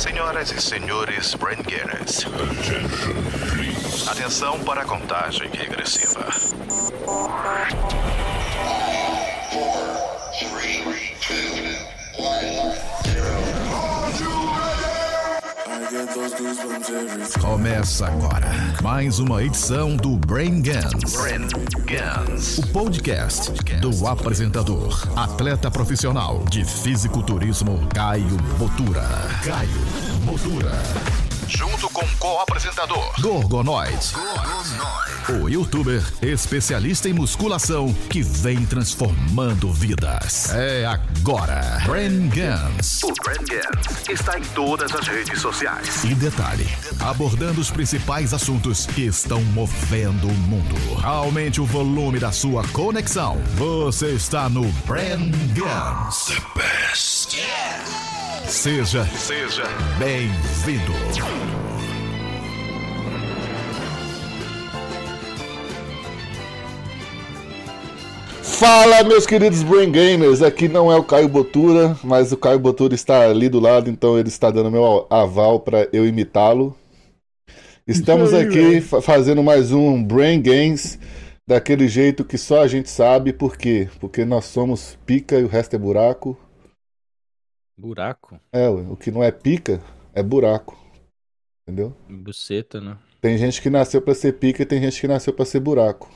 Senhoras e senhores Braingetters. Atenção para a contagem regressiva. Começa agora mais uma edição do Brain Gans, Brain Gans. o podcast do apresentador, atleta profissional de fisiculturismo Caio Botura. Caio Botura. Junto com o co-apresentador. Gorgonoid, o youtuber especialista em musculação que vem transformando vidas. É agora, Brain Gans. O Brain Gans está em todas as redes sociais. E detalhe, abordando os principais assuntos que estão movendo o mundo. Aumente o volume da sua conexão. Você está no Brand Guns. The best. Seja, Seja bem-vindo. Fala, meus queridos Brain Gamers! Aqui não é o Caio Botura, mas o Caio Botura está ali do lado, então ele está dando meu aval para eu imitá-lo. Estamos aqui fa- fazendo mais um Brain Games daquele jeito que só a gente sabe, por quê? Porque nós somos pica e o resto é buraco. Buraco? É, o que não é pica é buraco. Entendeu? Buceta, né? Tem gente que nasceu pra ser pica e tem gente que nasceu pra ser buraco.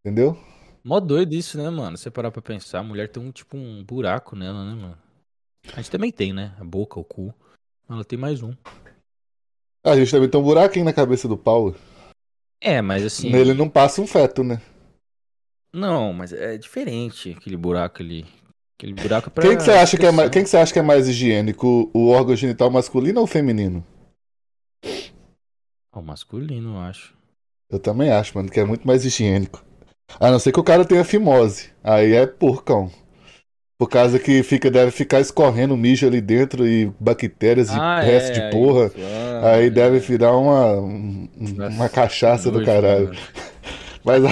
Entendeu? Mó doido isso, né, mano? Você parar pra pensar, a mulher tem um tipo um buraco nela, né, mano? A gente também tem, né? A boca, o cu. Ela tem mais um. A gente também tem um buraquinho na cabeça do Paulo. É, mas assim. Nele não passa um feto, né? Não, mas é diferente aquele buraco ali. Aquele buraco é pra. Quem que você acha que é mais, quem que você acha que é mais higiênico, o órgão genital masculino ou feminino? Ah, O masculino, eu acho. Eu também acho, mano, que é muito mais higiênico. A não ser que o cara tenha fimose. Aí é porcão. Por causa que fica, deve ficar escorrendo mijo ali dentro e bactérias e Ah, resto é, de aí- porra. Ah, Aí é. deve virar uma, um- uma cachaça do caralho. mano. Mas,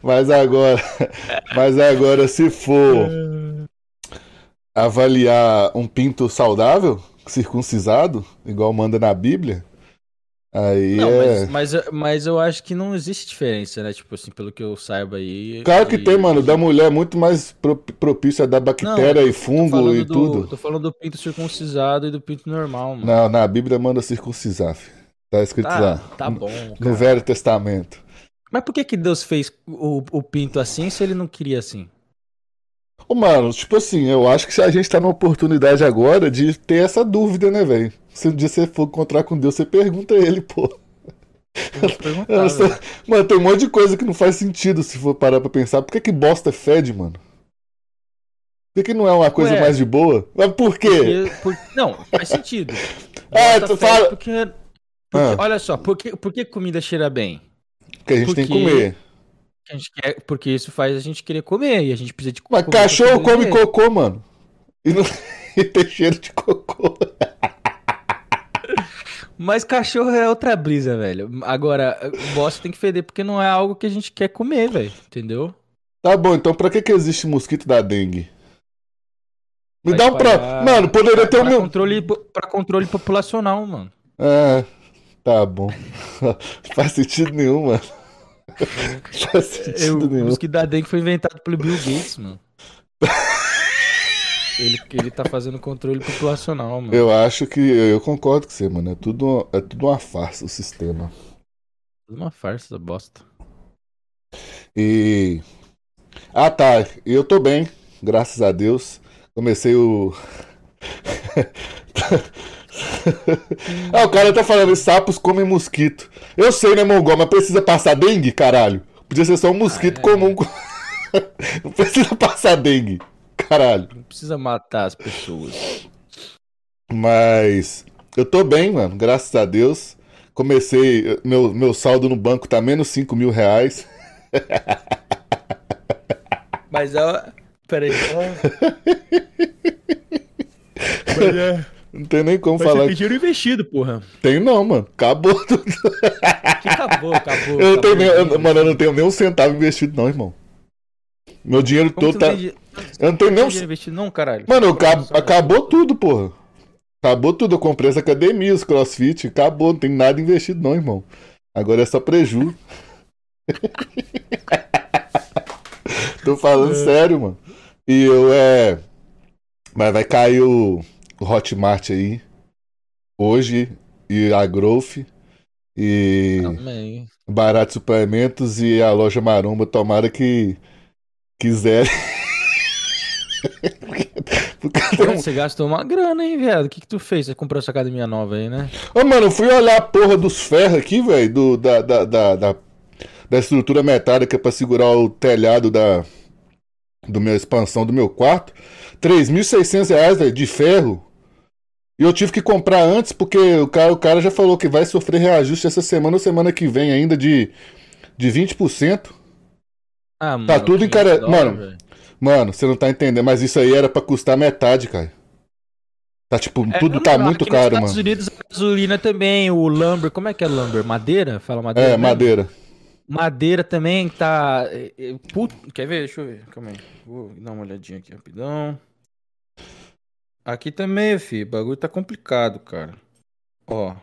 mas agora, mas agora se for avaliar um pinto saudável, circuncisado, igual manda na Bíblia, aí Não, é. mas, mas, mas eu acho que não existe diferença, né? Tipo assim, pelo que eu saiba aí. Claro que tem, mano. Da mulher é muito mais pro- propício a dar bactéria Não, e fungo e do- tudo. Tô falando do pinto circuncisado e do pinto normal, mano. Não, na Bíblia manda circuncisar, filho. Tá escrito Tá, lá. tá bom. No cara. Velho Testamento. Mas por que que Deus fez o, o pinto assim se ele não queria assim? Ô, mano, tipo assim, eu acho que a gente tá numa oportunidade agora de ter essa dúvida, né, velho? Se um dia você for encontrar com Deus, você pergunta a ele, pô. Eu. Mano, tem um monte de coisa que não faz sentido se for parar pra pensar. Por que, que bosta fede, mano? Por que, que não é uma coisa Ué. mais de boa? Mas por quê? Porque- por- não, faz sentido. Bosta tu fala- Porque, porque- Ah. Olha só, por que, por que comida cheira bem? Que a gente tem que porque- comer. A gente quer, porque isso faz a gente querer comer e a gente precisa de Mas cachorro come cocô, mano. E, não... e tem cheiro de cocô. Mas cachorro é outra brisa, velho. Agora, bosta tem que feder porque não é algo que a gente quer comer, velho. Entendeu? Tá bom, então pra que, que existe mosquito da dengue? Me dá um pra. Mano, poderia ter o meu. controle, pra controle populacional, mano. É, tá bom. Faz sentido nenhum, mano. Eu, o nenhum. mosquito da dengue foi inventado pelo Bill Gates, mano. ele, ele tá fazendo controle populacional, mano. Eu acho que. Eu concordo com você, mano. É tudo, é tudo uma farsa o sistema. Tudo Uma farsa bosta. E. Ah, tá. Eu tô bem, graças a Deus. Comecei o. ah, o cara tá falando, sapos comem mosquito. Eu sei, né, Mongol, mas precisa passar dengue, caralho. Podia ser só um mosquito Ah, é. comum. Não precisa passar dengue, caralho. Não precisa matar as pessoas. Mas eu tô bem, mano, graças a Deus. Comecei, meu, meu saldo no banco tá menos 5 mil reais. Mas ó. Peraí. Mas é. Não tem nem como Mas falar. você tem dinheiro investido, porra. Tem não, mano. Acabou tudo. Que acabou, acabou. Eu acabou nem, eu- mano, eu não tenho nem um centavo investido, não, irmão. Meu dinheiro Como todo tá. di- Eu não tenho nem um. investido, não, caralho. Mano, eu acab- acabou tudo, porra. Acabou tudo, eu comprei essa academia, os crossfit, acabou, não tem nada investido não, irmão. Agora é só preju. Tô falando sério, mano. E eu é. Mas vai cair o Hotmart aí. Hoje. E a Growth. E. Amém. Barato Suplementos e a loja Maromba. Tomara que quiserem. Você gastou uma grana, hein, viado? O que, que tu fez? Você comprou essa academia nova aí, né? Ô, mano, eu fui olhar a porra dos ferros aqui, velho, da, da, da, da estrutura metálica pra segurar o telhado da do minha expansão do meu quarto. 3.600 reais, velho, de ferro. E eu tive que comprar antes porque o cara, o cara já falou que vai sofrer reajuste essa semana ou semana que vem ainda de, de 20%. Ah, mano. Tá tudo 500 encare- dólares, Mano. Mano, você não tá entendendo, mas isso aí era pra custar metade, cara. Tá tipo, É, tudo tá muito caro, Nos mano. Estados Unidos, a gasolina também, o lumber, como é que é lumber? Madeira? Fala madeira? É, mesmo? madeira. Madeira também tá. é, put- Quer ver? Deixa eu ver. Calma aí. Vou dar uma olhadinha aqui rapidão. Aqui também, fi. O bagulho tá complicado, cara. Ó.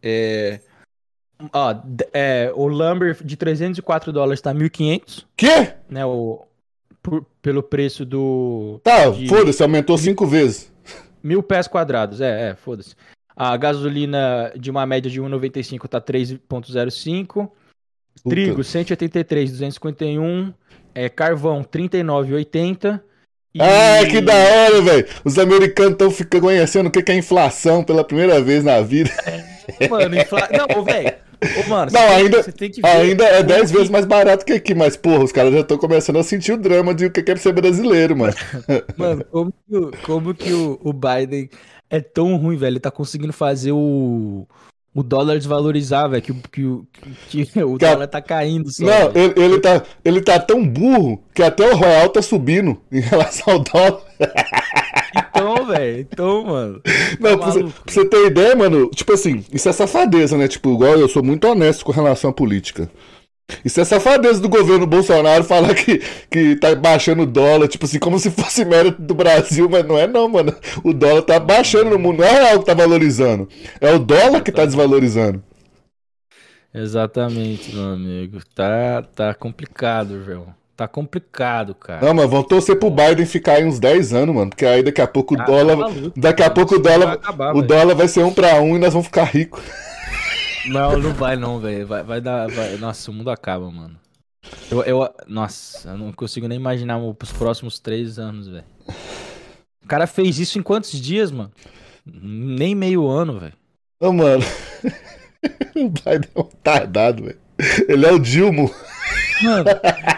É. Ó, é, o lumber de 304 dólares tá 1.500, Quê? né? O, por- pelo preço do. Tá, de foda-se, aumentou cinco vezes. Mil pés quadrados, é, é, foda-se. A gasolina de uma média de 1,95 tá 3,05. Puta. Trigo, 183, 251. É, carvão, 39,80. E- Ah, que da hora, velho. Os americanos estão ficando conhecendo o que que é inflação pela primeira vez na vida. Mano, infla... Não, velho. Ô, mano, Não, você tem- ainda- tem que ver Ainda é como 10 que- vezes mais barato que aqui, mas porra, os caras já estão começando a sentir o drama de o que que é ser brasileiro, mano. Mano, como que, o- como que o, o Biden é tão ruim, velho? Ele tá conseguindo fazer o, o dólar desvalorizar, velho. Que, o- que, que, o Cara, dólar tá caindo só. Não, ele, ele tá, ele tá tão burro que até o Royal tá subindo em relação ao dólar. Então, velho. Então, mano. Não, Tá pra, você, maluco. pra você ter ideia, mano, tipo assim, isso é safadeza, né? Tipo, igual eu sou muito honesto com relação à política. Isso é safadeza do governo Bolsonaro falar que, que tá baixando o dólar, tipo assim, como se fosse mérito do Brasil, mas não é não, mano. O dólar tá baixando no mundo, não é real que tá valorizando. É o dólar que tá desvalorizando. Exatamente, meu amigo. Tá, tá complicado, velho. Tá complicado, cara. Não, mas vão torcer pro Biden ficar aí uns 10 anos, mano, porque aí daqui a pouco o dólar. tá maluco, daqui a pouco o dólar. o dólar vai ser um pra um e nós vamos ficar ricos. Não, não vai não, velho. Vai, vai dar. vai- Nossa, o mundo acaba, mano. Eu, eu- Nossa, eu não consigo nem imaginar os próximos três anos, velho. O cara fez isso em quantos dias, mano? Nem meio ano, velho. Ô, mano. o Biden é um tardado, velho. Ele é o Dilmo. Mano,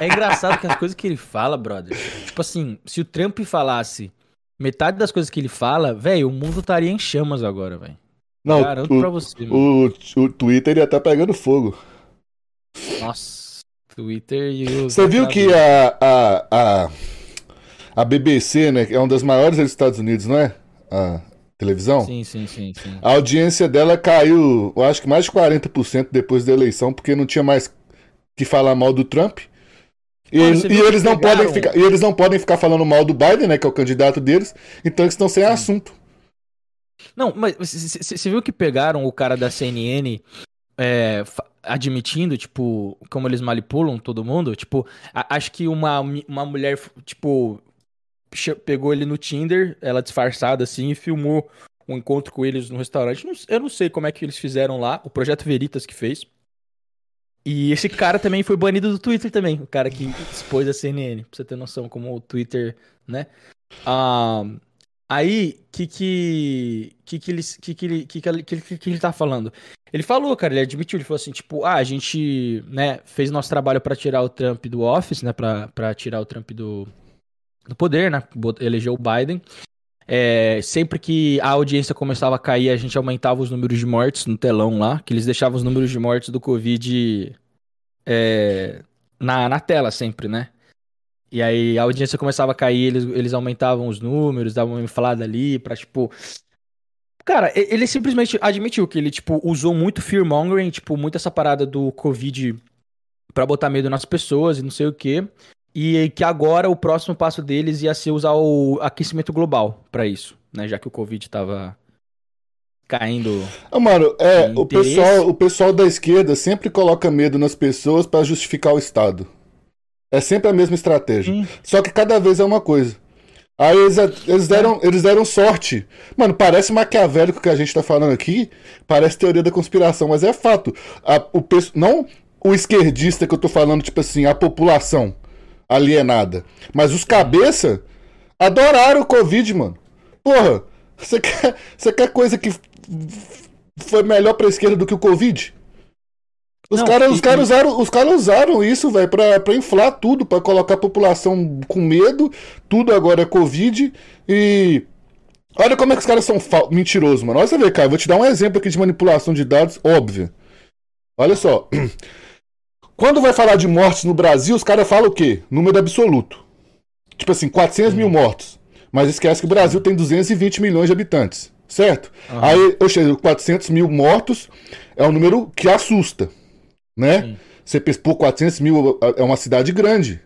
é engraçado que as coisas que ele fala, brother. Tipo assim, se o Trump falasse metade das coisas que ele fala, velho, o mundo estaria em chamas agora, velho. Não, Garanto o, pra você, o, o Twitter ia tá pegando fogo. Nossa, Twitter e o. Você viu que a, a, a, a BBC, né, que é uma das maiores dos Estados Unidos, não é? A televisão? Sim, sim, sim, sim. A audiência dela caiu, eu acho que mais de 40% depois da eleição, porque não tinha mais que falar mal do Trump. E, Mano, eles- você e eles não podem ficar, e eles não podem ficar falando mal do Biden, né, que é o candidato deles, então eles estão sem assunto. Não, mas você viu que pegaram o cara da CNN é, admitindo, tipo, como eles manipulam todo mundo? Tipo, a- acho que uma, uma mulher, tipo, pegou ele no Tinder, ela disfarçada assim, e filmou um encontro com eles no restaurante. Não- eu não sei como é que eles fizeram lá, o Projeto Veritas que fez. E esse cara também foi banido do Twitter também, o cara que expôs a CNN, pra você ter noção como o Twitter, né? Ah, aí, que que que que ele que que ele que que ele, que, que, que ele tá falando? Ele falou, cara, ele admitiu, ele falou assim, tipo, ah, a gente, né, fez nosso trabalho pra tirar o Trump do office, né, para tirar o Trump do do poder, né? Elegeu o Biden. É, sempre que a audiência começava a cair, a gente aumentava os números de mortes no telão lá, que eles deixavam os números de mortes do Covid é, na, na tela sempre, né? E aí a audiência começava a cair, eles, eles aumentavam os números, davam uma inflada ali pra, tipo... Cara, ele simplesmente admitiu que ele, tipo, usou muito fear-mongering, tipo, muito essa parada do Covid pra botar medo nas pessoas e não sei o quê. E que agora o próximo passo deles ia ser usar o aquecimento global pra isso, né? Já que o Covid tava caindo. Ah, mano, é, o pessoal, o pessoal da esquerda sempre coloca medo nas pessoas pra justificar o Estado. É sempre a mesma estratégia. Sim. Só que cada vez é uma coisa. Aí eles, eles, deram, eles deram sorte. Mano, parece maquiavélico que a gente tá falando aqui. Parece teoria da conspiração, mas é fato. A- o, não o esquerdista que eu tô falando, tipo assim, a população alienada. Mas os cabeça adoraram o Covid, mano. Porra, você quer, você quer coisa que foi melhor pra esquerda do que o Covid? Os caras e- usaram, os caras usaram isso, velho, pra, pra inflar tudo, pra colocar a população com medo. Tudo agora é Covid. E. Olha como é que os caras são fal- mentirosos, mano. Olha você ver, cara. Eu vou te dar um exemplo aqui de manipulação de dados óbvia. Olha só. Quando vai falar de mortes no Brasil, os caras falam o quê? Número absoluto. Tipo assim, 400 mil mortos. Mas esquece que o Brasil tem 220 milhões de habitantes. Certo? Aham. Aí, eu chego, 400 mil mortos é um número que assusta. Né? Sim. Você pô, 400 mil é uma cidade grande.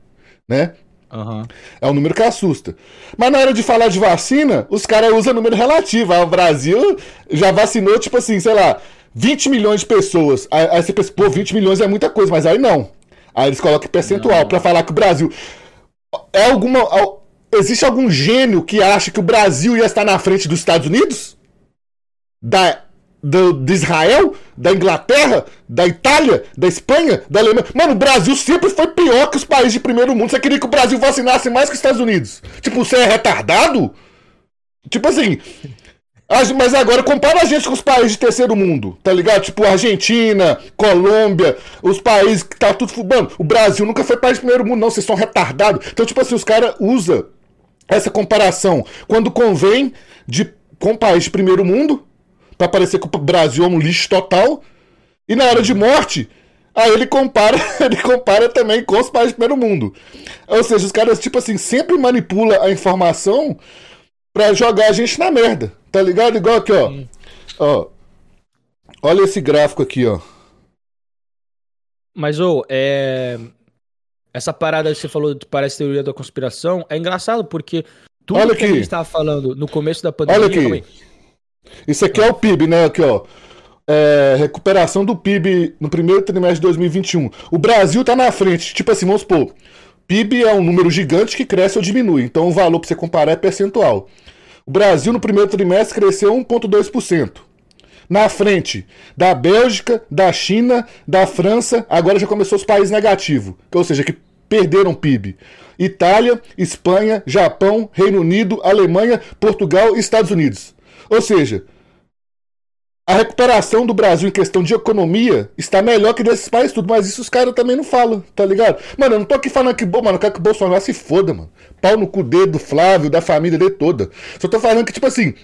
Né? Aham. É um número que assusta. Mas na hora de falar de vacina, os caras usam número relativo. Ah, o Brasil já vacinou, tipo assim, sei lá, 20 milhões de pessoas. Aí, aí você pensa, pô, 20 milhões é muita coisa, mas aí não. Aí eles colocam percentual pra falar que o Brasil. É alguma. al- Existe algum gênio que acha que o Brasil ia estar na frente dos Estados Unidos? Da. Do, de Israel, da Inglaterra, da Itália, da Espanha, da Alemanha. Mano, o Brasil sempre foi pior que os países de primeiro mundo. Você queria que o Brasil vacinasse mais que os Estados Unidos? Tipo, você é retardado? Tipo assim. Mas agora compara a gente com os países de terceiro mundo, tá ligado? Tipo Argentina, Colômbia, os países que tá tudo. Mano, o Brasil nunca foi país de primeiro mundo, não. Vocês são retardados. Então, tipo assim, os caras usam essa comparação quando convém de, com país de primeiro mundo, pra parecer que o Brasil é um lixo total, e na hora de morte, aí ele compara, ele compara também com os países de primeiro mundo. Ou seja, os caras, tipo assim, sempre manipula a informação pra jogar a gente na merda, tá ligado? Igual aqui, ó. Ó. Olha esse gráfico aqui, ó. Mas, ô, é. Essa parada que você falou parece teoria da conspiração é engraçado porque tudo Olha que a aqui. gente tava falando no começo da pandemia. Olha aqui. aí. Isso aqui é o PIB, né? Aqui, ó. É, recuperação do PIB no primeiro trimestre de 2021. O Brasil tá na frente. Tipo assim, vamos supor. PIB é um número gigante que cresce ou diminui. Então o valor pra você comparar é percentual. O Brasil no primeiro trimestre cresceu 1,2%. Na frente da Bélgica, da China, da França, agora já começou os países negativos. Ou seja, que perderam PIB. Itália, Espanha, Japão, Reino Unido, Alemanha, Portugal e Estados Unidos. Ou seja, a recuperação do Brasil em questão de economia está melhor que desses países tudo, mas isso os caras também não falam, tá ligado? Mano, eu não tô aqui falando que, mano, eu quero que o Bolsonaro se foda, mano. Pau no cu dele, do Flávio, da família dele toda. Só tô falando que, tipo assim,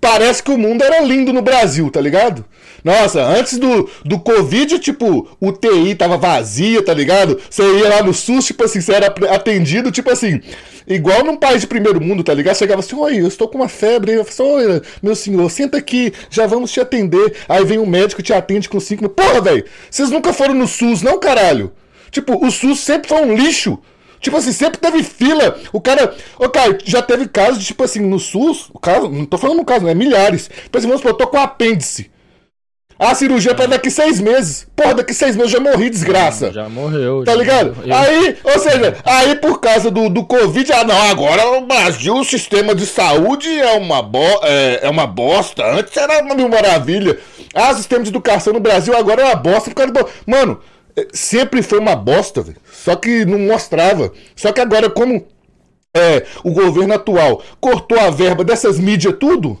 Parece que o mundo era lindo no Brasil, tá ligado? Nossa, antes do, do Covid, tipo, o TI tava vazia, tá ligado? Você ia lá no SUS, tipo assim, você era atendido, tipo assim, igual num país de primeiro mundo, tá ligado? Chegava assim, oi, eu estou com uma febre. Eu falei, assim, oi, meu senhor, senta aqui, já vamos te atender. Aí vem um médico te atende com cinco. Porra, velho, vocês nunca foram no SUS, não, caralho? Tipo, o SUS sempre foi um lixo. Tipo assim, sempre teve fila. O cara. Ô, cara, já teve casos de, tipo assim, no SUS. O caso, não tô falando no caso, não é milhares. Tipo assim, vamos supor, eu tô com apêndice. A cirurgia é pra daqui seis meses. Porra, daqui seis meses eu já morri, desgraça. Já morreu. Tá já ligado? morreu. Aí, ou seja, aí por causa do, do Covid, ah não, agora o Brasil, o sistema de saúde é uma, bo é, é uma bosta. Antes era uma mil maravilha. Ah, o sistema de educação no Brasil agora é uma bosta por causa do. Mano, sempre foi uma bosta, velho. Só que não mostrava. Só que agora, como é, o governo atual cortou a verba dessas mídias tudo.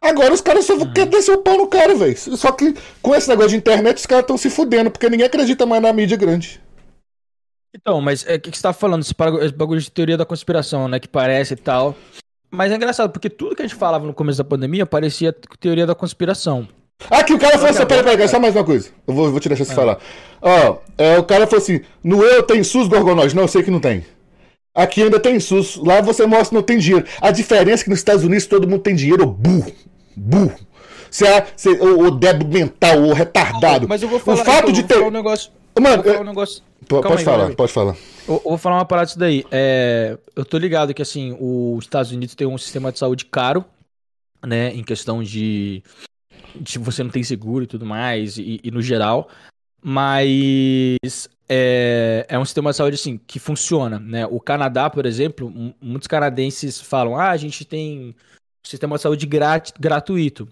Agora os caras só querem descer o pau no cara, velho. Só que com esse negócio de internet, os caras estão se fudendo, porque ninguém acredita mais na mídia grande. Então, mas é o que, que você tá falando? Esse bagulho de teoria da conspiração, né? Que parece e tal. Mas é engraçado, porque tudo que a gente falava no começo da pandemia parecia teoria da conspiração. Aqui o cara falou assim: peraí, peraí, só mais uma coisa. Eu vou, vou te deixar você falar. Ó, é, o cara falou assim: no eu tem SUS Gorgonóis? Não, eu sei que não tem. Aqui ainda tem SUS. Lá você mostra que não tem dinheiro. A diferença é que nos Estados Unidos todo mundo tem dinheiro, burro. Burro. Você é você, o, o débil mental, o retardado. Mas eu vou falar, o fato então, de ter. um negócio. Mano, eu um negócio. P- Calma pode aí, falar, pode falar. Eu, eu vou falar uma parada disso daí. É, eu tô ligado que, assim, os Estados Unidos tem um sistema de saúde caro, né? Em questão de de você não tem seguro e tudo mais, e, e no geral. Mas é, é um sistema de saúde assim que funciona, né? O Canadá, por exemplo, muitos canadenses falam: ah, a gente tem um sistema de saúde grat, gratuito.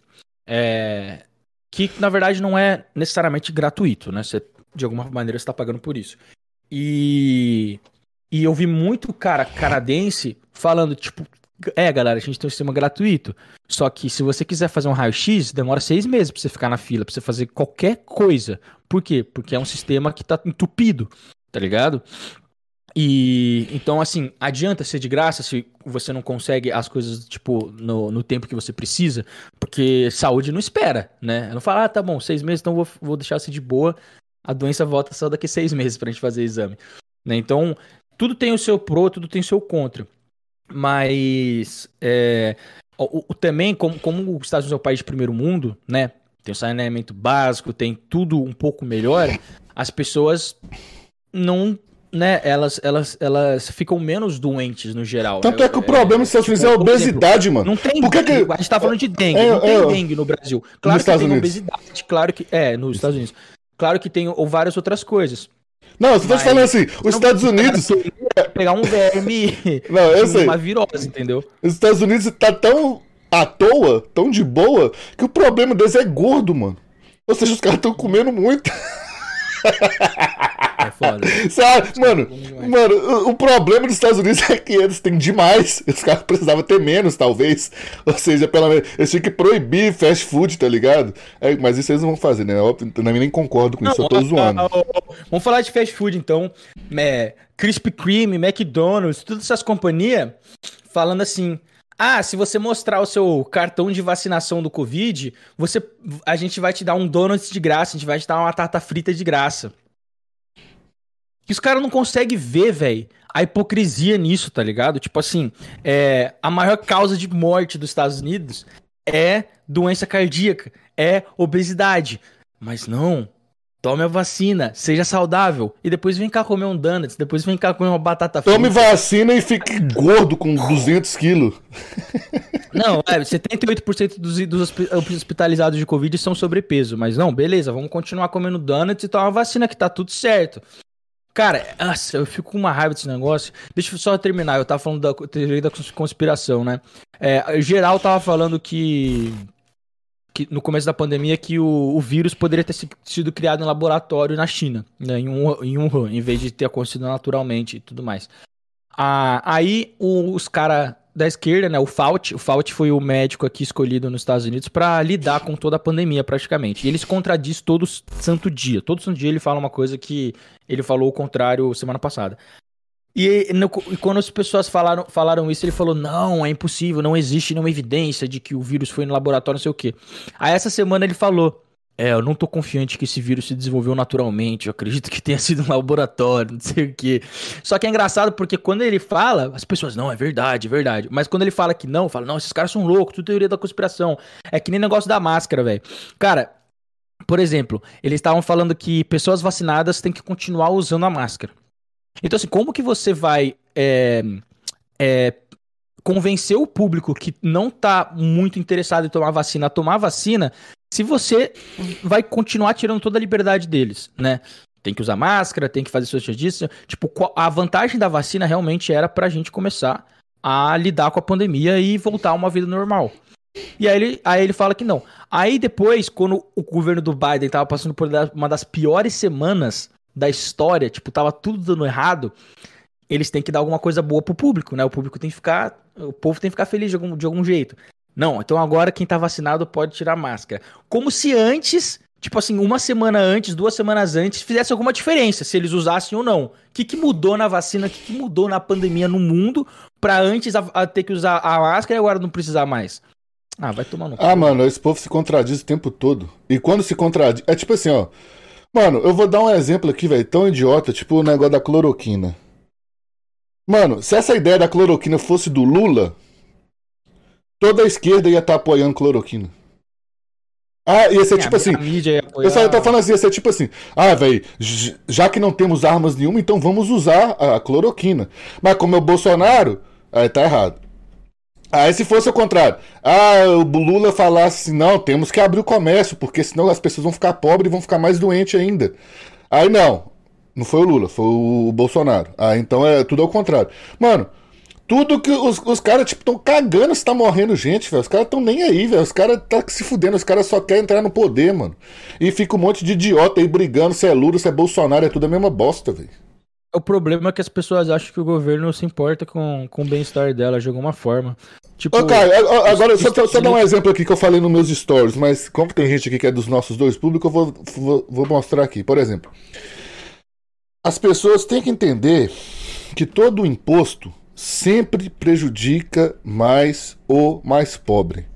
É, que na verdade não é necessariamente gratuito, né? Você, de alguma maneira está pagando por isso. E, e eu vi muito cara canadense falando, tipo, é, galera, a gente tem um sistema gratuito. Só que se você quiser fazer um raio-x, demora seis meses pra você ficar na fila, pra você fazer qualquer coisa. Por quê? Porque é um sistema que tá entupido, tá ligado? E então, assim, adianta ser de graça se você não consegue as coisas, tipo, no, no tempo que você precisa, porque saúde não espera, né? Não fala, ah, tá bom, seis meses, então vou, vou deixar você de boa, a doença volta só daqui seis meses pra gente fazer exame. Né? Então, tudo tem o seu pro, tudo tem o seu contra. Mas, é, o, o, também, como, como os Estados Unidos é um país de primeiro mundo, né? Tem o saneamento básico, tem tudo um pouco melhor, as pessoas não né, elas, elas, elas ficam menos doentes no geral. Tanto é, é que o problema nos Estados Unidos é a tipo, obesidade, mano. Não tem Por que que... A gente tá falando de dengue, é, não tem é, dengue no Brasil. Claro que Estados tem Unidos. obesidade, claro que. É, nos Estados Unidos. Claro que tem ou várias outras coisas. Não, você tá falando assim, os Estados Unidos. Pegar um verme. Não, eu sei. Uma virose, entendeu? Os Estados Unidos tá tão à toa, tão de boa, que o problema deles é gordo, mano. Ou seja, os caras estão comendo muito. É foda. Sabe, mano, mano, o, problema dos Estados Unidos é que eles têm demais. Os caras precisavam ter menos, talvez. Ou seja, pelo menos, eles tinham que proibir fast food, tá ligado? É, mas isso eles não vão fazer, né? Eu, eu nem concordo com não, isso, eu tô zoando. Vamos falar de fast food, então. É, Krispy Kreme, McDonald's, todas essas companhias falando assim. Ah, se você mostrar o seu cartão de vacinação do Covid, você, a gente vai te dar um donut de graça, a gente vai te dar uma batata frita de graça. E os caras não conseguem ver, velho, a hipocrisia nisso, tá ligado? Tipo assim, é, a maior causa de morte dos Estados Unidos é doença cardíaca, é obesidade. Mas não, tome a vacina, seja saudável. E depois vem cá comer um donuts, depois vem cá comer uma batata frita. Tome vacina e fique gordo com 200 quilos. Não, é, 78% dos, dos hospitalizados de Covid são sobrepeso. Mas não, beleza, vamos continuar comendo donuts e tomar vacina que tá tudo certo. Cara, nossa, eu fico com uma raiva desse negócio. Deixa eu só terminar. Eu tava falando da teoria da conspiração, né? É, geral tava falando que, que no começo da pandemia que o, o vírus poderia ter sido criado em laboratório na China, né? em, um, em Wuhan, em vez de ter acontecido naturalmente e tudo mais. Ah, aí os caras da esquerda, né, o Fauci, o Fauci foi o médico aqui escolhido nos Estados Unidos para lidar com toda a pandemia praticamente. E ele se contradiz todo santo dia. Todo santo dia ele fala uma coisa que ele falou o contrário semana passada. E, no, e quando as pessoas falaram, falaram isso, ele falou: não, é impossível, não existe nenhuma evidência de que o vírus foi no laboratório, não sei o quê. Aí essa semana ele falou: é, eu não tô confiante que esse vírus se desenvolveu naturalmente. Eu acredito que tenha sido um laboratório, não sei o quê. Só que é engraçado porque quando ele fala, as pessoas, não, é verdade, é verdade. Mas quando ele fala que não, fala, não, esses caras são loucos, tudo teoria da conspiração. É que nem negócio da máscara, velho. Cara, por exemplo, eles estavam falando que pessoas vacinadas têm que continuar usando a máscara. Então, assim, como que você vai é, é, convencer o público que não tá muito interessado em tomar vacina a tomar vacina se você vai continuar tirando toda a liberdade deles, né? Tem que usar máscara, tem que fazer social distância. Tipo, a vantagem da vacina realmente era pra gente começar a lidar com a pandemia e voltar a uma vida normal. E aí ele, aí ele fala que não. Aí depois, quando o governo do Biden tava passando por uma das piores semanas da história, tipo, tava tudo dando errado, eles têm que dar alguma coisa boa pro público, né? O público tem que ficar. O povo tem que ficar feliz de algum, de algum jeito. Não, então agora quem tá vacinado pode tirar máscara. Como se antes, tipo assim, uma semana antes, duas semanas antes, fizesse alguma diferença, se eles usassem ou não. O que, que mudou na vacina, o que, que mudou na pandemia no mundo pra antes a, a ter que usar a máscara e agora não precisar mais? Ah, vai tomar no Ah, mano, esse povo se contradiz o tempo todo. E quando se contradiz. É tipo assim, ó. Mano, eu vou dar um exemplo aqui, velho, tão idiota, tipo o negócio da cloroquina. Mano, se essa ideia da cloroquina fosse do Lula, toda a esquerda ia estar tá apoiando cloroquina. Ah, ia ser é, tipo assim. Ia apoiar... Eu só tô falando assim, ia ser tipo assim. Ah, velho, já que não temos armas nenhuma, então vamos usar a cloroquina. Mas como é o Bolsonaro, aí tá errado. Aí se fosse o contrário, ah, o Lula falasse assim, não, temos que abrir o comércio, porque senão as pessoas vão ficar pobres e vão ficar mais doentes ainda. Aí não, não foi o Lula, foi o Bolsonaro. Ah, então é tudo ao contrário. Mano, tudo que os, os caras, tipo, tão cagando se tá morrendo gente, velho. Os caras tão nem aí, velho. Os caras tá se fudendo, os caras só querem entrar no poder, mano. E fica um monte de idiota aí brigando se é Lula, se é Bolsonaro, é tudo a mesma bosta, velho. O problema é que as pessoas acham que o governo se importa com, com o bem-estar dela de alguma forma. Tipo, Ô, Caio, agora, só, só, só dar um exemplo aqui que eu falei nos meus stories, mas como tem gente aqui que é dos nossos dois públicos, eu vou, vou, vou mostrar aqui. Por exemplo, as pessoas têm que entender que todo imposto sempre prejudica mais o mais pobre.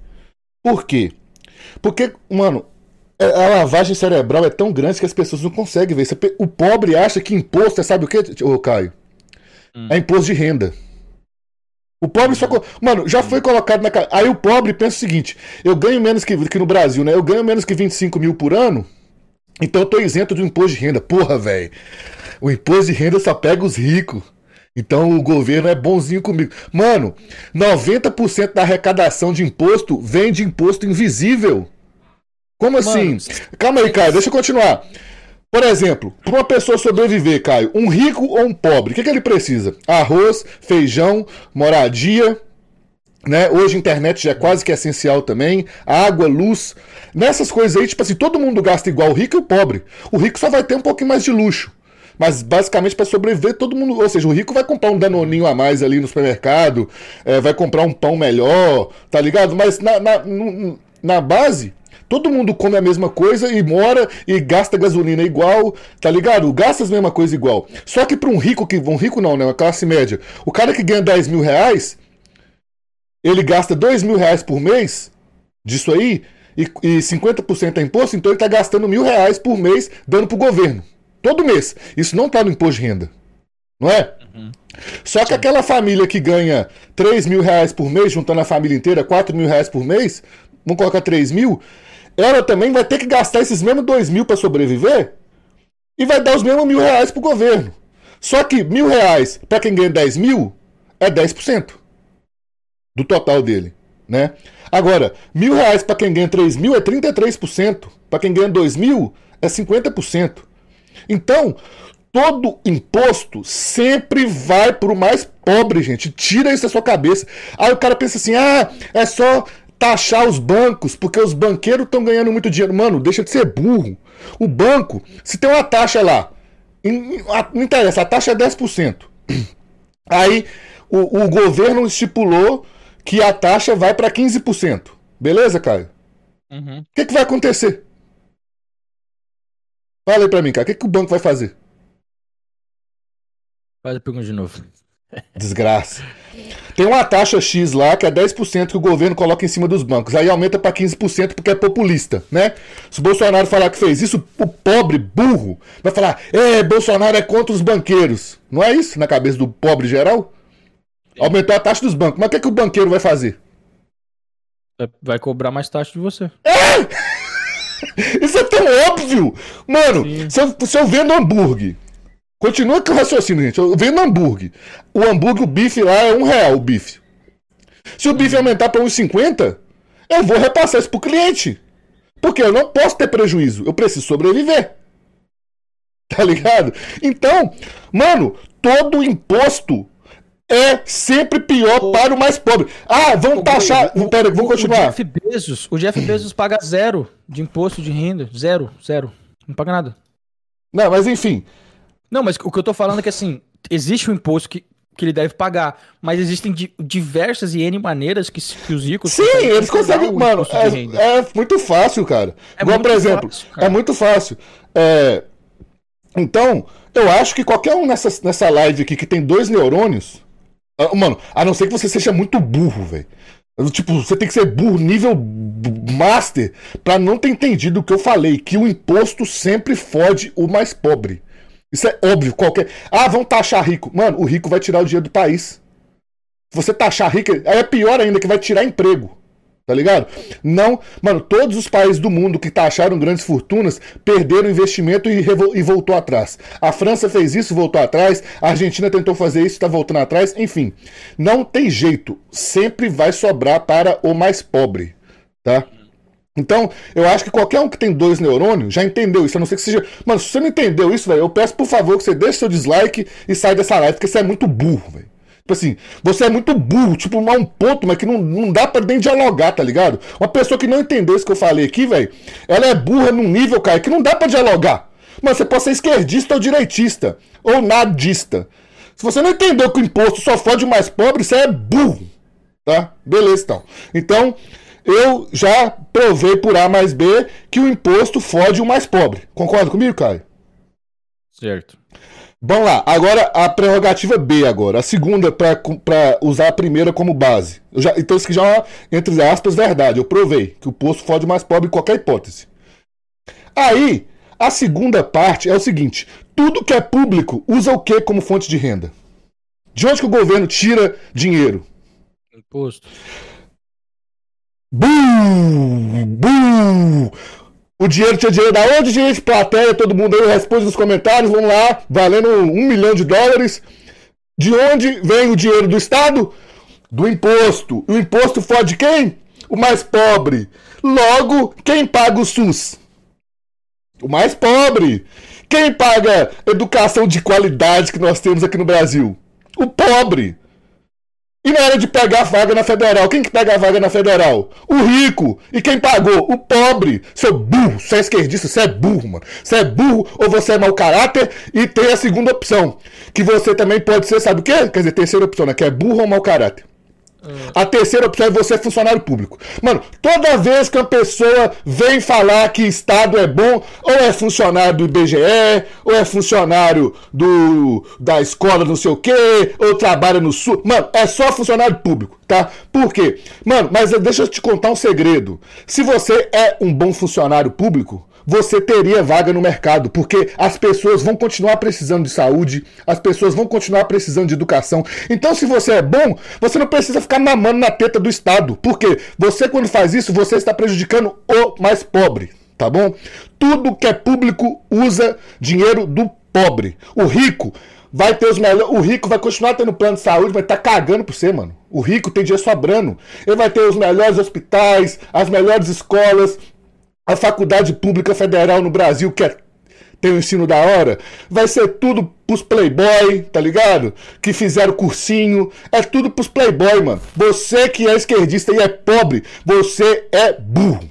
Por quê? Porque, mano, a lavagem cerebral é tão grande que as pessoas não conseguem ver. O pobre acha que imposto é, sabe o que, ô Caio? Hum. É imposto de renda. O pobre só. Mano, já foi colocado na. Aí o pobre pensa o seguinte: eu ganho menos que, que no Brasil, né? Eu ganho menos que 25 mil por ano, então eu tô isento do imposto de renda. Porra, velho. O imposto de renda só pega os ricos. Então o governo é bonzinho comigo. Mano, 90% da arrecadação de imposto vem de imposto invisível. Como assim? Mano, Calma aí, Caio, deixa eu continuar. Por exemplo, para uma pessoa sobreviver, Caio, um rico ou um pobre, o que, que ele precisa? Arroz, feijão, moradia, né? Hoje a internet já é quase que essencial também. Água, luz. Nessas coisas aí, tipo assim, todo mundo gasta igual o rico e o pobre. O rico só vai ter um pouquinho mais de luxo. Mas basicamente para sobreviver, todo mundo. Ou seja, o rico vai comprar um danoninho a mais ali no supermercado, é, vai comprar um pão melhor, tá ligado? Mas na, na, na base, Todo mundo come a mesma coisa e mora e gasta gasolina igual, tá ligado? Gasta a mesma coisa igual. Só que para um rico que. Um rico não, né? Uma classe média. O cara que ganha 10 mil reais, ele gasta 2 mil reais por mês disso aí, e, e 50% é imposto, então ele tá gastando mil reais por mês dando pro governo. Todo mês. Isso não tá no imposto de renda. Não é? Uhum. Só que Sim. aquela família que ganha 3 mil reais por mês, juntando a família inteira, 4 mil reais por mês, vamos colocar 3 mil, ela também vai ter que gastar esses mesmos 2 mil para sobreviver e vai dar os mesmos mil reais pro governo. Só que mil reais para quem ganha 10 mil é 10% do total dele, né? Agora, mil reais para quem ganha 3 mil é 33%, para quem ganha 2 mil é 50%. Então, todo imposto sempre vai para o mais pobre, gente. Tira isso da sua cabeça. Aí o cara pensa assim: ah, é só taxar os bancos, porque os banqueiros estão ganhando muito dinheiro. Mano, deixa de ser burro. O banco, se tem uma taxa lá, não interessa, a taxa é 10%. Aí o, o governo estipulou que a taxa vai para 15%. Beleza, Caio? Uhum. O uhum. que, que vai acontecer? Fala aí pra mim, cara. O que, que o banco vai fazer? Faz a pergunta de novo. Desgraça. Tem uma taxa X lá que é 10% que o governo coloca em cima dos bancos. Aí aumenta para 15% porque é populista, né? Se o Bolsonaro falar que fez isso, o pobre burro vai falar: "É, Bolsonaro é contra os banqueiros". Não é isso na cabeça do pobre geral? Aumentou a taxa dos bancos. Mas o que, é que o banqueiro vai fazer? Vai cobrar mais taxa de você. É! Isso é tão óbvio! Mano, se eu, se eu vendo hambúrguer. Continua com o raciocínio, gente. Eu vendo hambúrguer. O hambúrguer, o bife lá é um real, o bife. Se o bife uhum. aumentar para uns 50, eu vou repassar isso pro cliente. Porque eu não posso ter prejuízo. Eu preciso sobreviver. Tá ligado? Então, mano, todo imposto é sempre pior o... para o mais pobre. Ah, vamos taxar. Pera, vamos continuar. O Jeff Bezos, o Jeff Bezos paga zero de imposto de renda. Zero, zero. Não paga nada. Não, mas enfim. Não, mas o que eu tô falando é que assim, existe um imposto que, que ele deve pagar, mas existem di diversas e N maneiras que, que os ricos. Sim, eles conseguem. Mano, é, é, muito fácil, cara. É Igual, por exemplo, fácil, é muito fácil. É... Então, eu acho que qualquer um nessa, nessa live aqui que tem dois neurônios mano, a não ser que você seja muito burro, velho. Tipo, você tem que ser burro nível master para não ter entendido o que eu falei, que o imposto sempre fode o mais pobre. Isso é óbvio, qualquer. Ah, vão taxar rico. Mano, o rico vai tirar o dinheiro do país. Você taxar rico, aí é pior ainda que vai tirar emprego. Tá ligado? Não, mano, todos os países do mundo que taxaram grandes fortunas perderam investimento e, e, voltou atrás. A França fez isso, voltou atrás. A Argentina tentou fazer isso, tá voltando atrás. Enfim, não tem jeito. Sempre vai sobrar para o mais pobre, tá? Então, eu acho que qualquer um que tem dois neurônios já entendeu isso. A não ser que seja. Mano, se você não entendeu isso, velho, eu peço por favor que você deixe seu dislike e saia dessa live, porque você é muito burro, velho. Tipo assim, você é muito burro, tipo, um ponto, mas que não, não dá pra nem dialogar, tá ligado? Uma pessoa que não entendeu isso que eu falei aqui, velho, ela é burra num nível, cara, que não dá pra dialogar. Mano, você pode ser esquerdista ou direitista, ou nadista. Se você não entendeu que o imposto só fode o mais pobre, você é burro, tá? Beleza, então. Então, eu já provei por A mais B que o imposto fode o mais pobre. Concorda comigo, Caio? Certo. Vamos lá, agora a prerrogativa B agora. A segunda para usar a primeira como base. Já, então isso aqui já é, entre aspas, verdade. Eu provei que o posto fode o mais pobre em qualquer hipótese. Aí, a segunda parte é o seguinte. Tudo que é público usa o que como fonte de renda? De onde que o governo tira dinheiro? Imposto. Bum! Bum! O dinheiro tinha dinheiro da onde, gente? Plateia, todo mundo aí responde nos comentários. Vamos lá, valendo um milhão de dólares. De onde vem o dinheiro do Estado? Do imposto. O imposto fode quem? O mais pobre. Logo, quem paga o SUS? O mais pobre. Quem paga educação de qualidade que nós temos aqui no Brasil? O pobre. E na hora de pegar a vaga na federal, quem que pega a vaga na federal? O rico. E quem pagou? O pobre. Seu burro, você é esquerdista, você é burro, mano. Você é burro ou você é mau caráter. E tem a segunda opção, que você também pode ser, sabe o quê? Quer dizer, terceira opção, né? Que é burro ou mau caráter. A terceira opção é você funcionário público. Mano, toda vez que uma pessoa vem falar que Estado é bom, ou é funcionário do IBGE, ou é funcionário do da escola não sei o quê, ou trabalha no sul. Mano, é só funcionário público, tá? Por quê? Mano, mas deixa eu te contar um segredo. Se você é um bom funcionário público, você teria vaga no mercado, porque as pessoas vão continuar precisando de saúde, as pessoas vão continuar precisando de educação. Então, se você é bom, você não precisa ficar mamando na teta do Estado, porque você, quando faz isso, você está prejudicando o mais pobre, tá bom? Tudo que é público usa dinheiro do pobre. O rico vai ter os melhores. O rico vai continuar tendo plano de saúde, vai estar tá cagando por você, mano. O rico tem dinheiro sobrando. Ele vai ter os melhores hospitais, as melhores escolas, a faculdade pública federal no Brasil, que é, tem o ensino da hora, vai ser tudo pros playboy, tá ligado? Que fizeram cursinho, é tudo pros playboy, mano. Você que é esquerdista e é pobre, você é burro.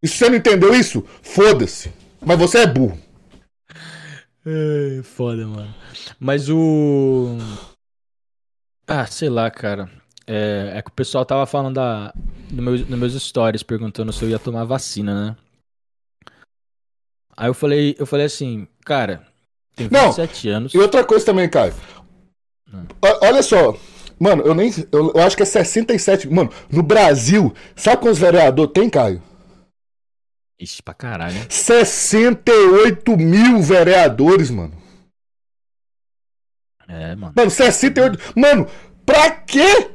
E se você não entendeu isso, foda-se. Mas você é burro. É, foda, mano. Mas o. Ah, sei lá, cara. É, é que o pessoal tava falando da, no meus, nos meus stories perguntando se eu ia tomar vacina, né? Aí eu falei, eu falei assim, cara, tem 27 Não, anos. E outra coisa também, Caio. Hum. Olha só, mano, eu nem. Eu, eu, acho que é 67. Mano, no Brasil, sabe quantos vereadores tem, Caio? Ixi, pra caralho. 68 mil vereadores, mano. É, mano. Mano, 68. Mano, pra quê?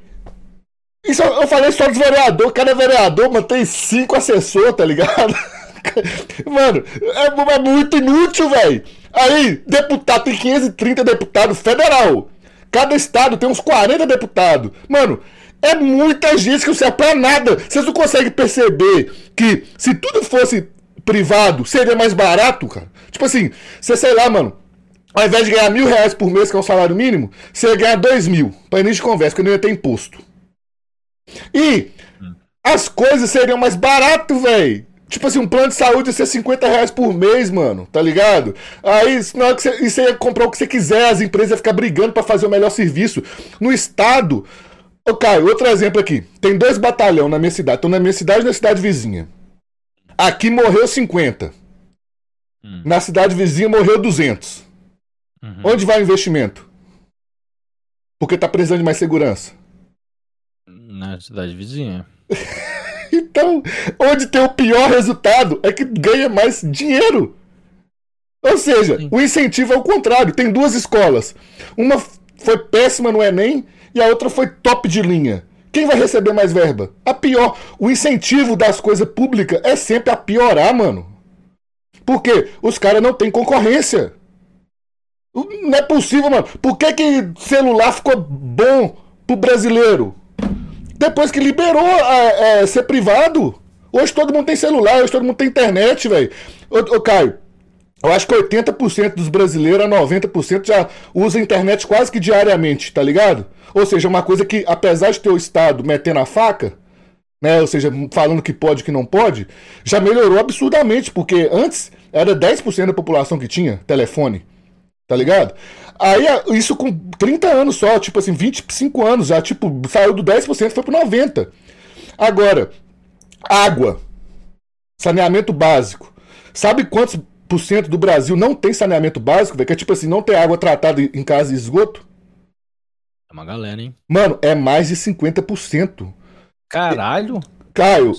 Isso eu falei só dos vereadores. Cada vereador mantém cinco assessores, tá ligado? Mano, é, é muito inútil, velho. Aí, deputado, tem 530 deputados federal. Cada estado tem uns 40 deputados. Mano, é muita gente que não serve pra nada. Vocês não conseguem perceber que se tudo fosse privado, seria mais barato, cara? Tipo assim, você sei lá, mano. Ao invés de ganhar mil reais por mês, que é o salário mínimo, você ia ganhar dois mil. Pra início de conversa, porque não ia ter imposto. E as coisas seriam mais barato, velho. Tipo assim, um plano de saúde ia ser 50 reais por mês, mano, tá ligado? Aí, na hora que você, você ia comprar o que você quiser, as empresas iam ficar brigando para fazer o melhor serviço. No estado. Ô, Caio, outro exemplo aqui. Tem dois batalhão na minha cidade. Estão na minha cidade e na cidade vizinha. Aqui morreu 50. Hum. Na cidade vizinha morreu 200. Uhum. Onde vai o investimento? Porque tá precisando de mais segurança. Na cidade vizinha. então, onde tem o pior resultado é que ganha mais dinheiro. Ou seja, Sim. o incentivo é o contrário. Tem duas escolas. Uma foi péssima no Enem e a outra foi top de linha. Quem vai receber mais verba? A pior. O incentivo das coisas públicas é sempre a piorar, mano. Porque os caras não têm concorrência. Não é possível, mano. Por que, que celular ficou bom pro brasileiro? Depois que liberou é, é, ser privado. Hoje todo mundo tem celular, hoje todo mundo tem internet, velho. Ô, ô, Caio, eu acho que 80% dos brasileiros a 90% já usa internet quase que diariamente, tá ligado? Ou seja, uma coisa que, apesar de ter o Estado metendo a faca, né? Ou seja, falando que pode que não pode, já melhorou absurdamente, porque antes era 10% da população que tinha telefone. Tá ligado? Aí isso com 30 anos só, tipo assim, 25 anos, já tipo, saiu do 10% foi pro 90. Agora, água, saneamento básico. Sabe quantos por cento do Brasil não tem saneamento básico, velho? Que é tipo assim, não tem água tratada em casa e esgoto? É uma galera, hein? Mano, é mais de 50%. Caralho. Caio,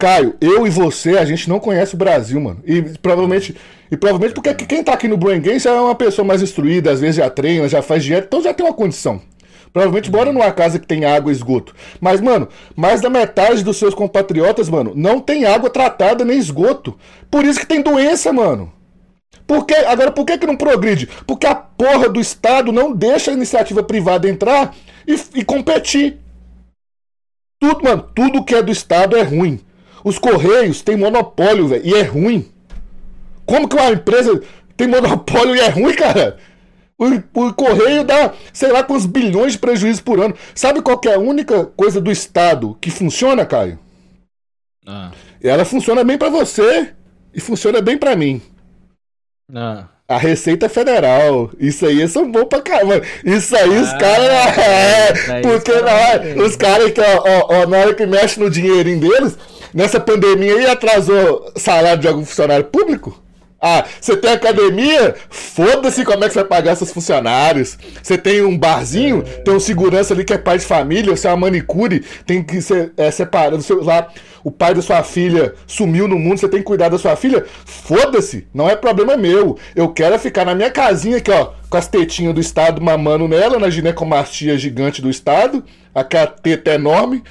Caio, eu e você, a gente não conhece o Brasil, mano. E provavelmente, e provavelmente porque quem tá aqui no Brain Games é uma pessoa mais instruída, às vezes já treina, já faz dieta, então já tem uma condição. Provavelmente mora numa casa que tem água e esgoto. Mas, mano, mais da metade dos seus compatriotas, mano, não tem água tratada nem esgoto. Por isso que tem doença, mano. Por que, agora, por que, que não progride? Porque a porra do Estado não deixa a iniciativa privada entrar e, e competir. Tudo, mano, tudo que é do Estado é ruim. Os Correios têm monopólio, velho, e é ruim. Como que uma empresa tem monopólio e é ruim, cara? O, o, Correio dá, sei lá, quantos bilhões de prejuízo por ano. Sabe qual é a única coisa do Estado que funciona, Caio? Ah. Ela funciona bem para você e funciona bem para mim. Ah. A Receita Federal. Isso aí são bons pra caramba. Isso aí ah, os caras. É, porque na hora, os caras que, ó, ó, na hora que mexe no dinheirinho deles, nessa pandemia aí atrasou salário de algum funcionário público? Ah, você tem academia? Foda-se como é que você vai pagar seus funcionários. Você tem um barzinho, tem um segurança ali que é pai de família, você é uma manicure, tem que ser é, separado. Seu, lá, o pai da sua filha sumiu no mundo, você tem que cuidar da sua filha. Foda-se, não é problema meu. Eu quero ficar na minha casinha aqui, ó, com as tetinhas do Estado mamando nela, na ginecomastia gigante do Estado aquela teta enorme.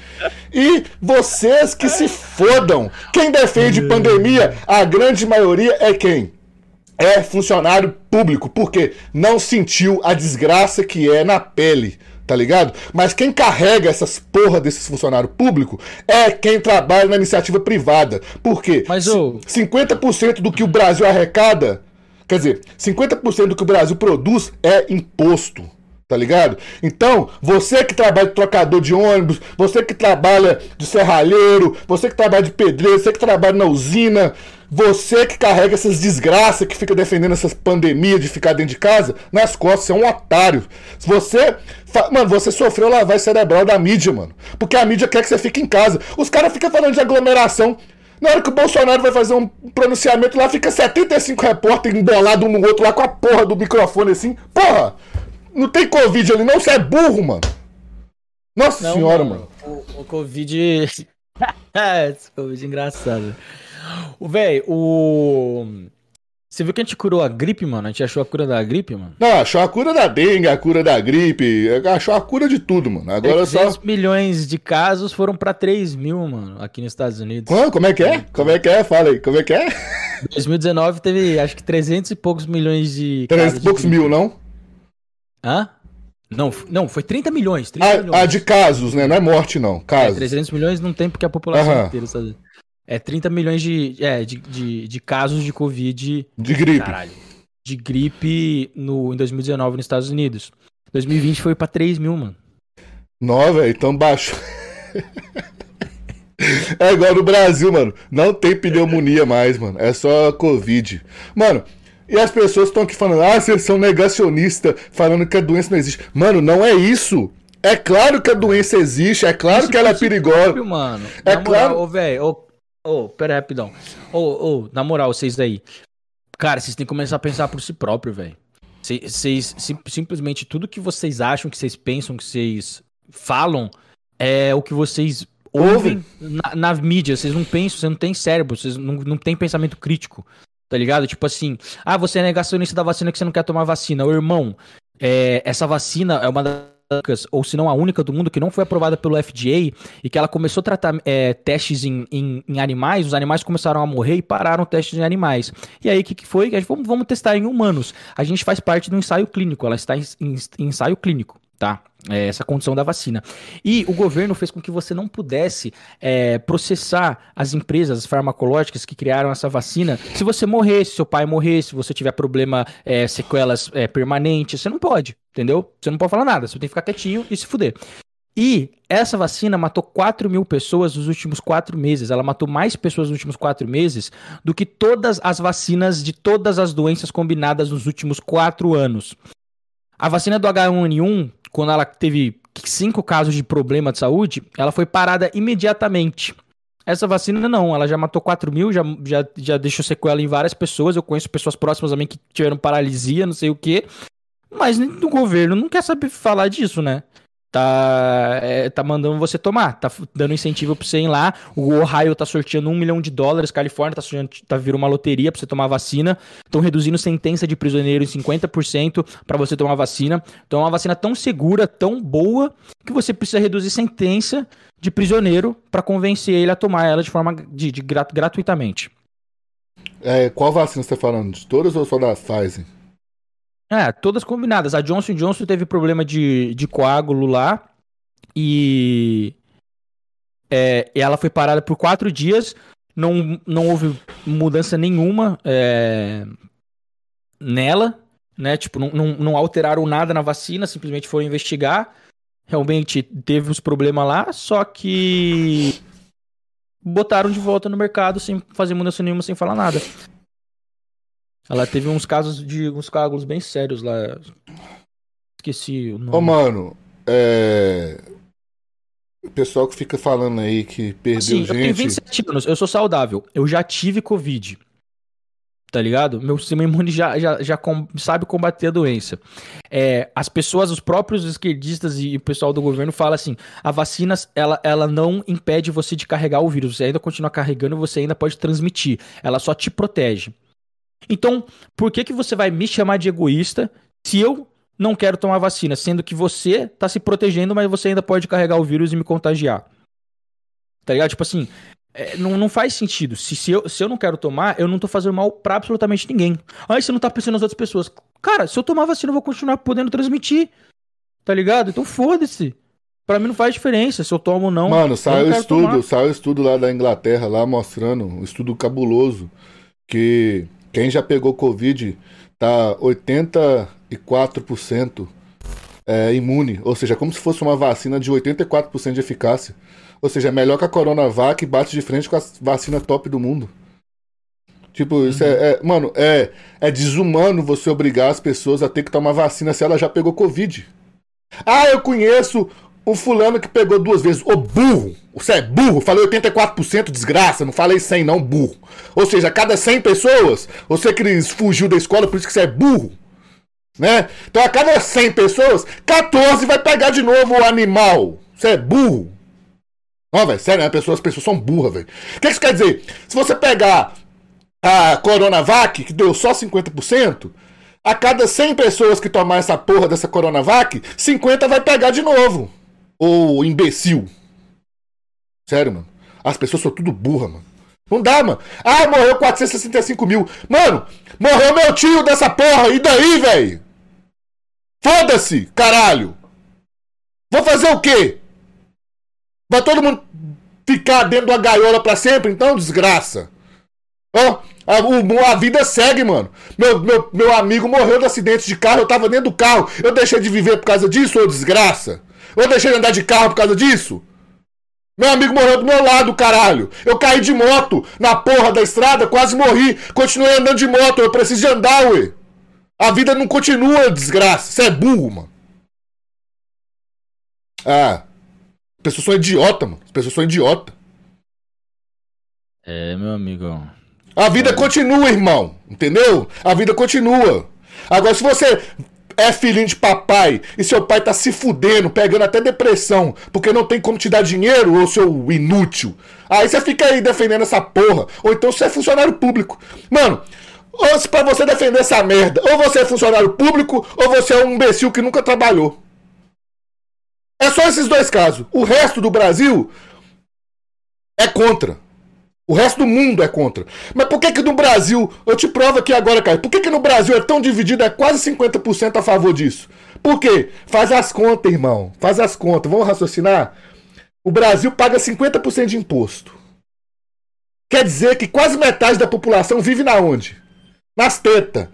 E vocês que se fodam. Quem defende pandemia, a grande maioria é quem? É funcionário público, porque não sentiu a desgraça que é na pele tá ligado? Mas quem carrega essas porra desses funcionários públicos é quem trabalha na iniciativa privada. Por quê? Mas, ô... 50% do que o Brasil arrecada, quer dizer, 50% do que o Brasil produz é imposto. Tá ligado? Então, você que trabalha de trocador de ônibus, você que trabalha de serralheiro, você que trabalha de pedreiro, você que trabalha na usina, você que carrega essas desgraças, que fica defendendo essas pandemias de ficar dentro de casa, nas costas, você é um otário. Se você. Mano, você sofreu lavagem cerebral da mídia, mano. Porque a mídia quer que você fique em casa. Os caras ficam falando de aglomeração. Na hora que o Bolsonaro vai fazer um pronunciamento lá, fica 75 repórteres embolados um no outro lá com a porra do microfone assim. Porra! Não tem Covid ali, não, você é burro, mano. Nossa não, senhora, mano. mano. O, o Covid. Esse Covid é engraçado. O velho, o. Você viu que a gente curou a gripe, mano? A gente achou a cura da gripe, mano? Não, achou a cura da dengue, a cura da gripe, achou a cura de tudo, mano. Agora 300 só. milhões de casos foram pra 3 mil, mano, aqui nos Estados Unidos. Como, como é que é? Como é que é? Fala aí, como é que é? 2019 teve, acho que 300 e poucos milhões de. 300 e poucos mil, não? Hã? Não, não, foi 30 milhões. 30 ah, milhões. ah, de casos, né? Não é morte, não. É, casos. É, 300 milhões não tem porque a população uhum. inteira está. É 30 milhões de, é, de, de, de, casos de Covid. De gripe. Caralho. De gripe no, em 2019 nos Estados Unidos. 2020 foi pra 3 mil, mano. Não, velho, então baixo. é igual no Brasil, mano. Não tem pneumonia mais, mano. É só Covid. Mano, e as pessoas estão aqui falando, ah, vocês são negacionistas, falando que a doença não existe. Mano, não é isso. É claro que a doença existe, é claro isso que ela é perigosa. Mano. É na claro. Ô, velho, ô, ô, pera aí, rapidão. Ô, ô, na moral, vocês aí. Cara, vocês têm que começar a pensar por si próprio, velho. Vocês simplesmente tudo que vocês acham, que vocês pensam, que vocês falam, é o que vocês ouvem na, na, mídia. Vocês não pensam, vocês não têm cérebro, vocês não, não têm pensamento crítico. Tá ligado? Tipo assim, ah, você é negacionista da vacina que você não quer tomar vacina. Ô, irmão, é, essa vacina é uma ou se não a única do mundo que não foi aprovada pelo FDA e que ela começou a tratar é, testes em, em, em, animais, os animais começaram a morrer e pararam testes em animais. E aí o que, que foi? Gente, vamos, vamos testar em humanos. A gente faz parte do ensaio clínico, ela está em, em ensaio clínico, tá? É, essa condição da vacina. E o governo fez com que você não pudesse é, processar as empresas farmacológicas que criaram essa vacina se você morrer, se seu pai morrer, se você tiver problema, é, sequelas é, permanentes. Você não pode, entendeu? Você não pode falar nada, você tem que ficar quietinho e se fuder. E essa vacina matou 4 mil pessoas nos últimos 4 meses. Ela matou mais pessoas nos últimos 4 meses do que todas as vacinas de todas as doenças combinadas nos últimos 4 anos. A vacina do H1N1 quando ela teve cinco casos de problema de saúde, ela foi parada imediatamente. Essa vacina não, ela já matou 4 mil, já, já, já deixou sequela em várias pessoas. Eu conheço pessoas próximas também que tiveram paralisia, não sei o que. Mas o governo não quer saber falar disso, né? Tá, é, tá mandando você tomar, tá dando incentivo pra você ir lá. O Ohio tá sorteando um milhão de dólares, Califórnia tá, sorteando, tá virando uma loteria pra você tomar vacina. Estão reduzindo sentença de prisioneiro em 50% para você tomar vacina. Então é uma vacina tão segura, tão boa, que você precisa reduzir sentença de prisioneiro para convencer ele a tomar ela de forma de, de gratuitamente. É, qual vacina você tá falando? De todas ou só da Pfizer? É, todas combinadas. A Johnson Johnson teve problema de, de coágulo lá e é, ela foi parada por quatro dias. Não, não houve mudança nenhuma é, nela, né? Tipo, não, não, não alteraram nada na vacina, simplesmente foram investigar. Realmente teve os problemas lá, só que botaram de volta no mercado sem fazer mudança nenhuma, sem falar nada. Ela teve uns casos de uns coágulos bem sérios lá. Esqueci o nome. Ô, mano, é. O pessoal que fica falando aí que perdeu assim, gente. Eu tenho 27 anos, eu sou saudável. Eu já tive Covid. Tá ligado? Meu sistema imune já, já, já com, sabe combater a doença. É, as pessoas, os próprios esquerdistas e o pessoal do governo falam assim: a vacina ela, ela não impede você de carregar o vírus. Você ainda continua carregando e você ainda pode transmitir. Ela só te protege. Então, por que, que você vai me chamar de egoísta se eu não quero tomar vacina, sendo que você tá se protegendo, mas você ainda pode carregar o vírus e me contagiar? Tá ligado? Tipo assim, é, não, não faz sentido. Se, se, eu, se eu não quero tomar, eu não tô fazendo mal pra absolutamente ninguém. Aí você não tá pensando nas outras pessoas. Cara, se eu tomar vacina, eu vou continuar podendo transmitir. Tá ligado? Então foda-se. Pra mim não faz diferença se eu tomo ou não. Mano, saiu estudo, saiu estudo lá da Inglaterra, lá mostrando, um estudo cabuloso, que quem já pegou Covid tá 84% é, imune, ou seja, como se fosse uma vacina de 84% de eficácia. Ou seja, é melhor que a Coronavac e bate de frente com a vacina top do mundo. Tipo, isso é, é, Mano, é, é desumano você obrigar as pessoas a ter que tomar vacina se ela já pegou Covid. Ah, eu conheço o fulano que pegou duas vezes. Ô burro! Você é burro? Falei 84%, desgraça. Não falei 100 não, burro. Ou seja, a cada 100 pessoas, você que fugiu da escola, por isso que você é burro. Né? Então a cada 100 pessoas, 14 vai pegar de novo o animal. Você é burro. Não, velho, sério, né? pessoas, as pessoas são burras, velho. O que isso quer dizer? Se você pegar a Coronavac, que deu só 50%, a cada 100 pessoas que tomar essa porra dessa Coronavac, 50 vai pegar de novo. Ô imbecil. Sério, mano. As pessoas são tudo burra, mano. Não dá, mano. Ah, morreu 465 mil. Mano, morreu meu tio dessa porra. E daí, velho? Foda-se, caralho. Vou fazer o quê? Vai todo mundo ficar dentro da gaiola pra sempre? Então, desgraça. Ó, a, a, vida segue, mano. Meu, meu, meu amigo morreu de acidente de carro, eu tava dentro do carro. Eu deixei de viver por causa disso, ô desgraça? Eu deixei de andar de carro por causa disso? Meu amigo morreu do meu lado, caralho. Eu caí de moto na porra da estrada, quase morri. Continuei andando de moto, eu preciso de andar, ué. A vida não continua, desgraça. Você é burro, mano. Ah. As pessoas são idiota, mano. As pessoas são idiota. É, meu amigo. A vida continua, irmão. Entendeu? A vida continua. Agora, se você é filhinho de papai e seu pai tá se fudendo, pegando até depressão, porque não tem como te dar dinheiro, ou seu inútil. Aí você fica aí defendendo essa porra. Ou então você é funcionário público. Mano, ou se pra você defender essa merda, ou você é funcionário público, ou você é um imbecil que nunca trabalhou. É só esses dois casos. O resto do Brasil é contra. O resto do mundo é contra. Mas por que que no Brasil, eu te provo aqui agora, cara, por que que no Brasil é tão dividido, é quase 50% a favor disso? Por quê? Faz as contas, irmão. Faz as contas. Vamos raciocinar? O Brasil paga 50% de imposto. Quer dizer que quase metade da população vive na onde? Nas tetas.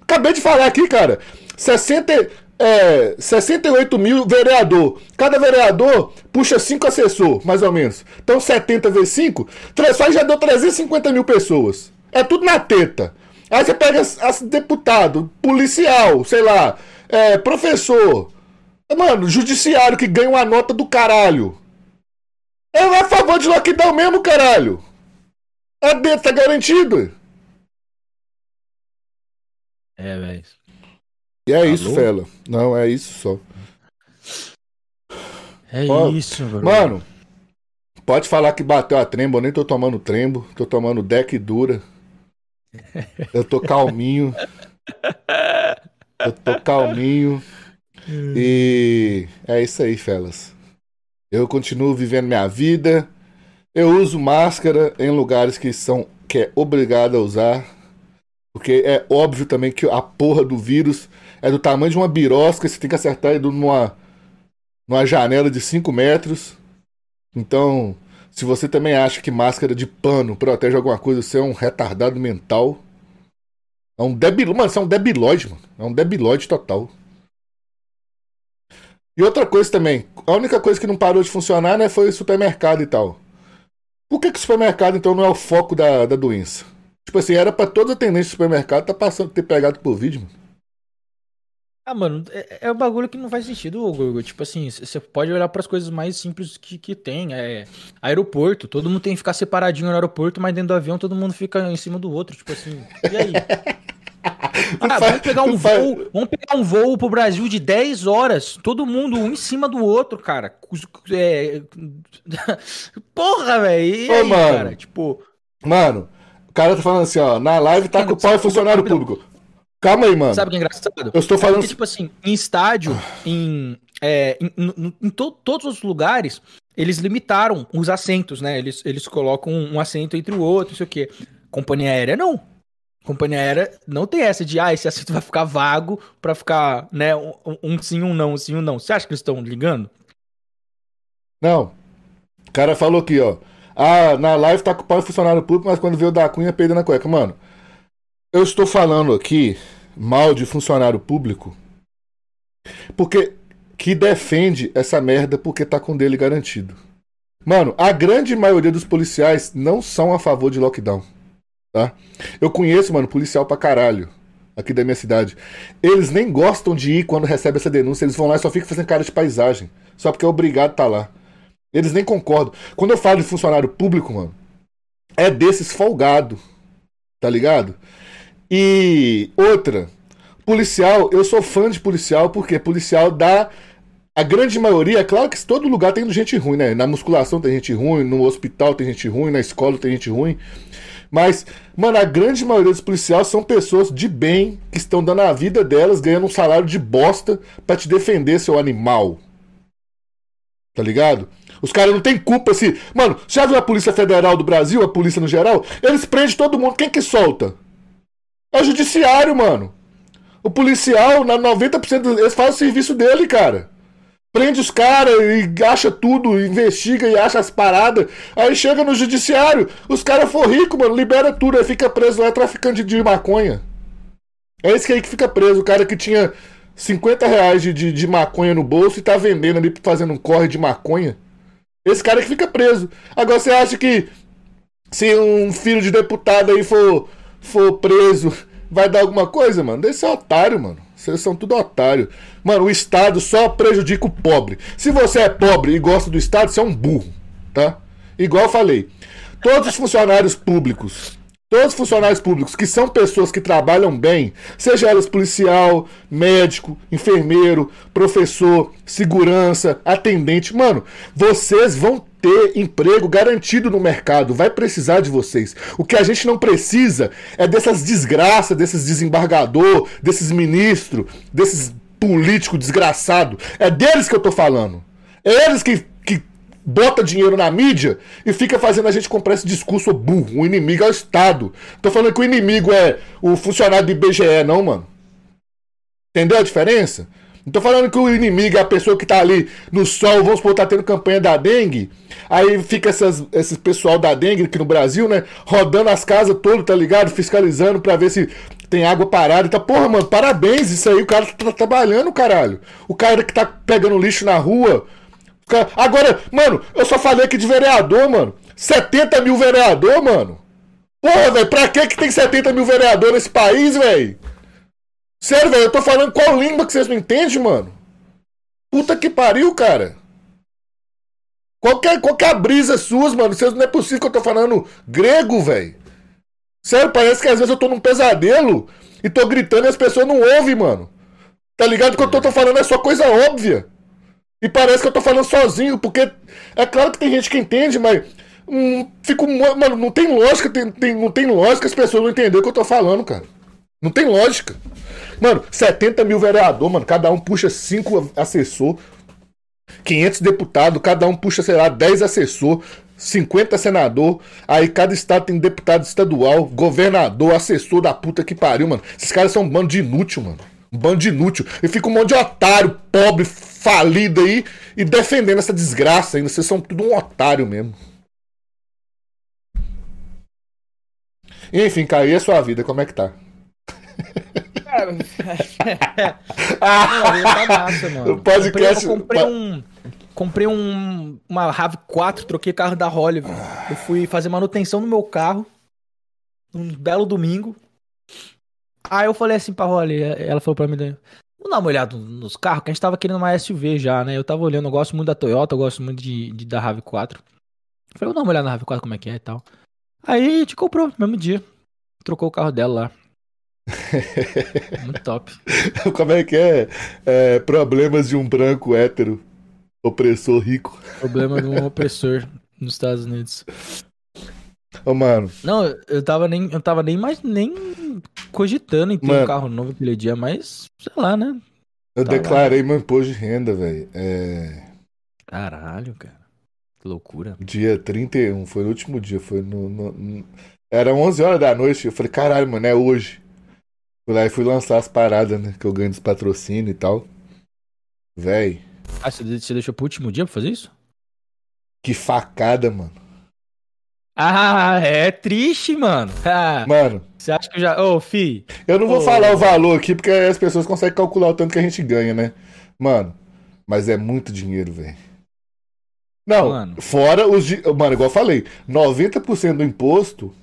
Acabei de falar aqui, cara. 60, é, 68 mil vereador. Cada vereador puxa 5 assessor, mais ou menos. Então 70 vezes 5, só já deu 350 mil pessoas. É tudo na teta. Aí você pega as, as deputado, policial, sei lá, é, professor. Mano, judiciário que ganha uma nota do caralho. É a favor de lockdown mesmo, caralho. A dentro tá garantido. É, velho. E é Alô? isso, Fela. Não, é isso só. É Ó, isso, bro. Mano, pode falar que bateu a trembo, eu nem tô tomando trembo, tô tomando deck dura. Eu tô calminho. Eu tô calminho. E é isso aí, Felas. Eu continuo vivendo minha vida. Eu uso máscara em lugares que são que é obrigado a usar. Porque é óbvio também que a porra do vírus é do tamanho de uma birosca, você tem que acertar ele numa, numa janela de 5 metros. Então, se você também acha que máscara de pano protege alguma coisa, você é um retardado mental. É um debil... Mano, você é um debilóide, mano. É um debilóide total. E outra coisa também, a única coisa que não parou de funcionar, né, foi o supermercado e tal. Por que, que o supermercado, então, não é o foco da, da doença? Tipo assim, era pra toda a tendência do supermercado tá passando ter pegado Covid, mano. Ah, mano, é, é um bagulho que não faz sentido, Gorgo. Tipo assim, você pode olhar pras coisas mais simples que, que tem. É aeroporto, todo mundo tem que ficar separadinho no aeroporto, mas dentro do avião todo mundo fica em cima do outro. Tipo assim, e aí? Ah, vamos pegar um voo, vamos pegar um voo pro Brasil de 10 horas, todo mundo um em cima do outro, cara. É... Porra, velho. Mano. cara? Tipo, Mano, o cara tá falando assim, ó, na live tá com o pau funcionário público. Calma aí, mano. Sabe o que é engraçado? Eu estou É falando- porque, tipo assim, em estádio, em, é, em, em- em to- todos os lugares, eles limitaram os assentos, né? Eles, eles colocam um assento entre o outro, não sei o quê. Companhia aérea, não. Companhia aérea não tem essa de, ah, esse assento vai ficar vago pra ficar, né, um, um sim, um não, um sim, um não. Você acha que eles estão ligando? Não. O cara falou aqui, ó. Ah, na live tá com o é funcionário público, mas quando veio da cunha, peida na cueca. Mano, eu estou falando aqui mal de funcionário público porque que defende essa merda porque tá com dele garantido. Mano, a grande maioria dos policiais não são a favor de lockdown, tá? Eu conheço, mano, policial pra caralho aqui da minha cidade. Eles nem gostam de ir quando recebe essa denúncia, eles vão lá e só ficam fazendo cara de paisagem, só porque é obrigado a estar lá. Eles nem concordam. Quando eu falo de funcionário público, mano, é desses folgado, tá ligado? E outra, policial, eu sou fã de policial porque policial dá a grande maioria, é claro que todo lugar tem gente ruim, né? Na musculação tem gente ruim, no hospital tem gente ruim, na escola tem gente ruim. Mas, mano, a grande maioria dos policiais são pessoas de bem que estão dando a vida delas, ganhando um salário de bosta pra te defender, seu animal. Tá ligado? Os caras não têm culpa se. Mano, já viu a Polícia Federal do Brasil, a polícia no geral? Eles prendem todo mundo. Quem que solta? É o judiciário, mano. O policial, na 90% dos- eles fazem o serviço dele, cara. Prende os caras e acha tudo, investiga e acha as paradas. Aí chega no judiciário, os caras for rico, mano, libera tudo, aí fica preso lá, traficante de maconha. É esse aí que fica preso, o cara que tinha 50 reais de, de, de maconha no bolso e tá vendendo ali, fazendo um corre de maconha. Esse cara que fica preso. Agora você acha que se um filho de deputado aí for, for preso, vai dar alguma coisa, mano? Esse é otário, mano. Vocês são tudo otário. Mano, o Estado só prejudica o pobre. Se você é pobre e gosta do Estado, você é um burro, tá? Igual eu falei. Todos os funcionários públicos, todos os funcionários públicos que são pessoas que trabalham bem, seja elas policial, médico, enfermeiro, professor, segurança, atendente, mano, vocês vão ter emprego garantido no mercado, vai precisar de vocês. O que a gente não precisa é dessas desgraças, desses desembargador, desses ministros, desses políticos desgraçados. É deles que eu tô falando. Eles que, que bota dinheiro na mídia e fica fazendo a gente comprar esse discurso burro. O inimigo é o Estado. Tô falando que o inimigo é o funcionário do IBGE, não, mano. Entendeu a diferença? Não tô falando que o inimigo é a pessoa que tá ali no sol, vamos supor, tá tendo campanha da dengue. Aí fica essas, esse pessoal da dengue aqui no Brasil, né? Rodando as casas todas, tá ligado? Fiscalizando pra ver se tem água parada. Então, porra, mano, parabéns. Isso aí, o cara tá trabalhando, caralho. O cara que tá pegando lixo na rua. Agora, mano, eu só falei aqui de vereador, mano. 70 mil vereador, mano. Porra, velho, pra que que tem 70 mil vereador nesse país, velho? Sério, velho, eu tô falando qual língua que vocês não entendem, mano? Puta que pariu, cara. Qualquer, qualquer brisa suas, mano. Vocês não é possível que eu tô falando grego, velho. Sério, parece que às vezes eu tô num pesadelo e tô gritando e as pessoas não ouvem, mano. Tá ligado? Que eu tô, tô falando é só coisa óbvia. E parece que eu tô falando sozinho, porque é claro que tem gente que entende, mas. Hum, fico, mano, não tem lógica, tem, tem, não tem lógica as pessoas não entenderem o que eu tô falando, cara. Não tem lógica. Mano, 70 mil vereador, mano, cada um puxa 5 assessor, 500 deputados, cada um puxa, sei lá, 10 assessor, 50 senador, aí cada estado tem deputado estadual, governador, assessor da puta que pariu, mano. Esses caras são um bando de inútil, mano. Bando de inútil. E fica um monte de otário, pobre, falido aí, e defendendo essa desgraça ainda. Vocês são tudo um otário mesmo. Enfim, cara, e a sua vida, como é que tá? ah, tá massa, mano. O podcast. Eu comprei, um. Comprei um, uma RAV4, troquei carro da Holly. Eu fui fazer manutenção no meu carro. Um belo domingo. Aí eu falei assim pra Holly, ela falou pra mim, vamos dar uma olhada nos carros, que a gente tava querendo uma SUV já, né? Eu tava olhando, eu gosto muito da Toyota, eu gosto muito de, de da RAV4. Eu falei, vou dar uma olhada na RAV4 como é que é e tal. Aí a gente comprou no mesmo dia. Trocou o carro dela lá. Muito top. Como é que é? é? Problemas de um branco hétero, opressor rico. Problema de um opressor nos Estados Unidos. Ô, mano. Não, eu tava nem, eu tava nem mais nem cogitando em ter mano, um carro novo aquele dia, mas sei lá, né? Eu tá declarei lá. meu imposto de renda, velho. É... Caralho, cara. Que loucura. Dia 31, foi no último dia, foi no, no, no... Era 11 horas da noite, eu falei, caralho, mano, é hoje. Fui lá e fui lançar as paradas, né? Que eu ganho dos patrocínios e tal. Véi. Ah, você deixou pro último dia pra fazer isso? Que facada, mano. Ah, é triste, mano. Ah, mano. Você acha que eu já. Ô, oh, fi. Eu não vou oh. falar o valor aqui porque as pessoas conseguem calcular o tanto que a gente ganha, né? Mano, mas é muito dinheiro, velho. Não, mano. fora os. Mano, igual eu falei, 90% do imposto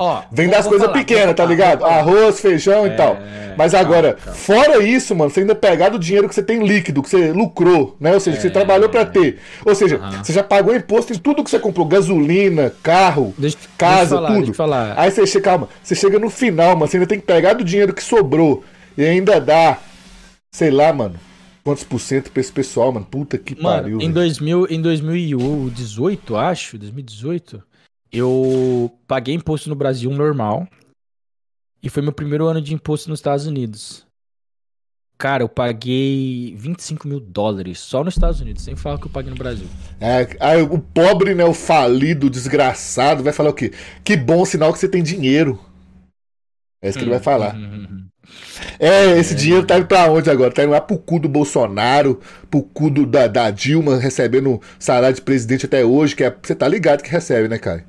Ó, Vem das coisas pequenas, tá ligado? Arroz, feijão é... e tal. Mas agora, calma, calma. fora isso, mano, você ainda pegar do dinheiro que você tem líquido, que você lucrou, né? Ou seja, é... você trabalhou para ter. Ou seja, uhum. você já pagou imposto em tudo que você comprou, gasolina, carro, deixa, casa, deixa falar, tudo. Aí você chega, calma, você chega no final, mano, você ainda tem que pegar do dinheiro que sobrou e ainda dá, sei lá, mano, quantos por cento pra esse pessoal, mano. Puta que mano, pariu. Em, 2000, em 2018, acho, 2018, eu paguei imposto no Brasil normal. E foi meu primeiro ano de imposto nos Estados Unidos. Cara, eu paguei 25 mil dólares só nos Estados Unidos, sem falar que eu paguei no Brasil. É, aí o pobre, né, o falido, o desgraçado, vai falar o quê? Que bom sinal que você tem dinheiro. É isso que ele vai falar. Uhum. É, esse é. dinheiro tá indo pra onde agora? Tá indo lá pro cu do Bolsonaro, pro cu do, da, da Dilma, recebendo salário de presidente até hoje, que é, você tá ligado que recebe, né, cara?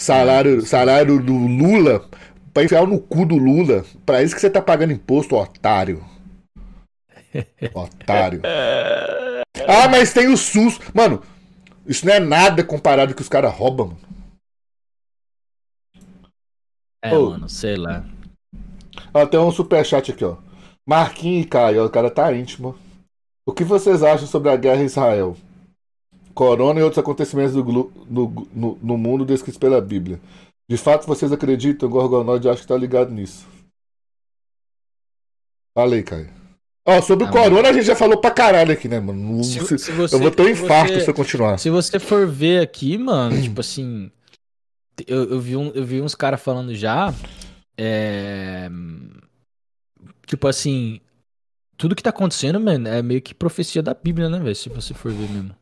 Salário, salário do Lula pra enfiar no cu do Lula. Pra isso que você tá pagando imposto, otário. Otário. Ah, mas tem o SUS. Mano, isso não é nada comparado com que os caras roubam, mano. É, oh. mano, sei lá. Ó, tem um superchat aqui, ó. Marquinhos e Caio, o cara tá íntimo. O que vocês acham sobre a guerra em Israel? Corona e outros acontecimentos do, no, no, no, mundo descritos pela Bíblia. De fato, vocês acreditam? O Gorgonoide acho que tá ligado nisso. Falei, Caio. Ó, sobre ah, o Corona a gente já falou pra caralho aqui, né, mano? Se, se, se você, eu vou ter um infarto você, se eu continuar. Se você for ver aqui, mano, tipo assim. Eu, eu, vi, um, eu vi uns caras falando já. É, tipo assim. tudo que tá acontecendo, mano, é meio que profecia da Bíblia, né, velho? Se você for ver mesmo.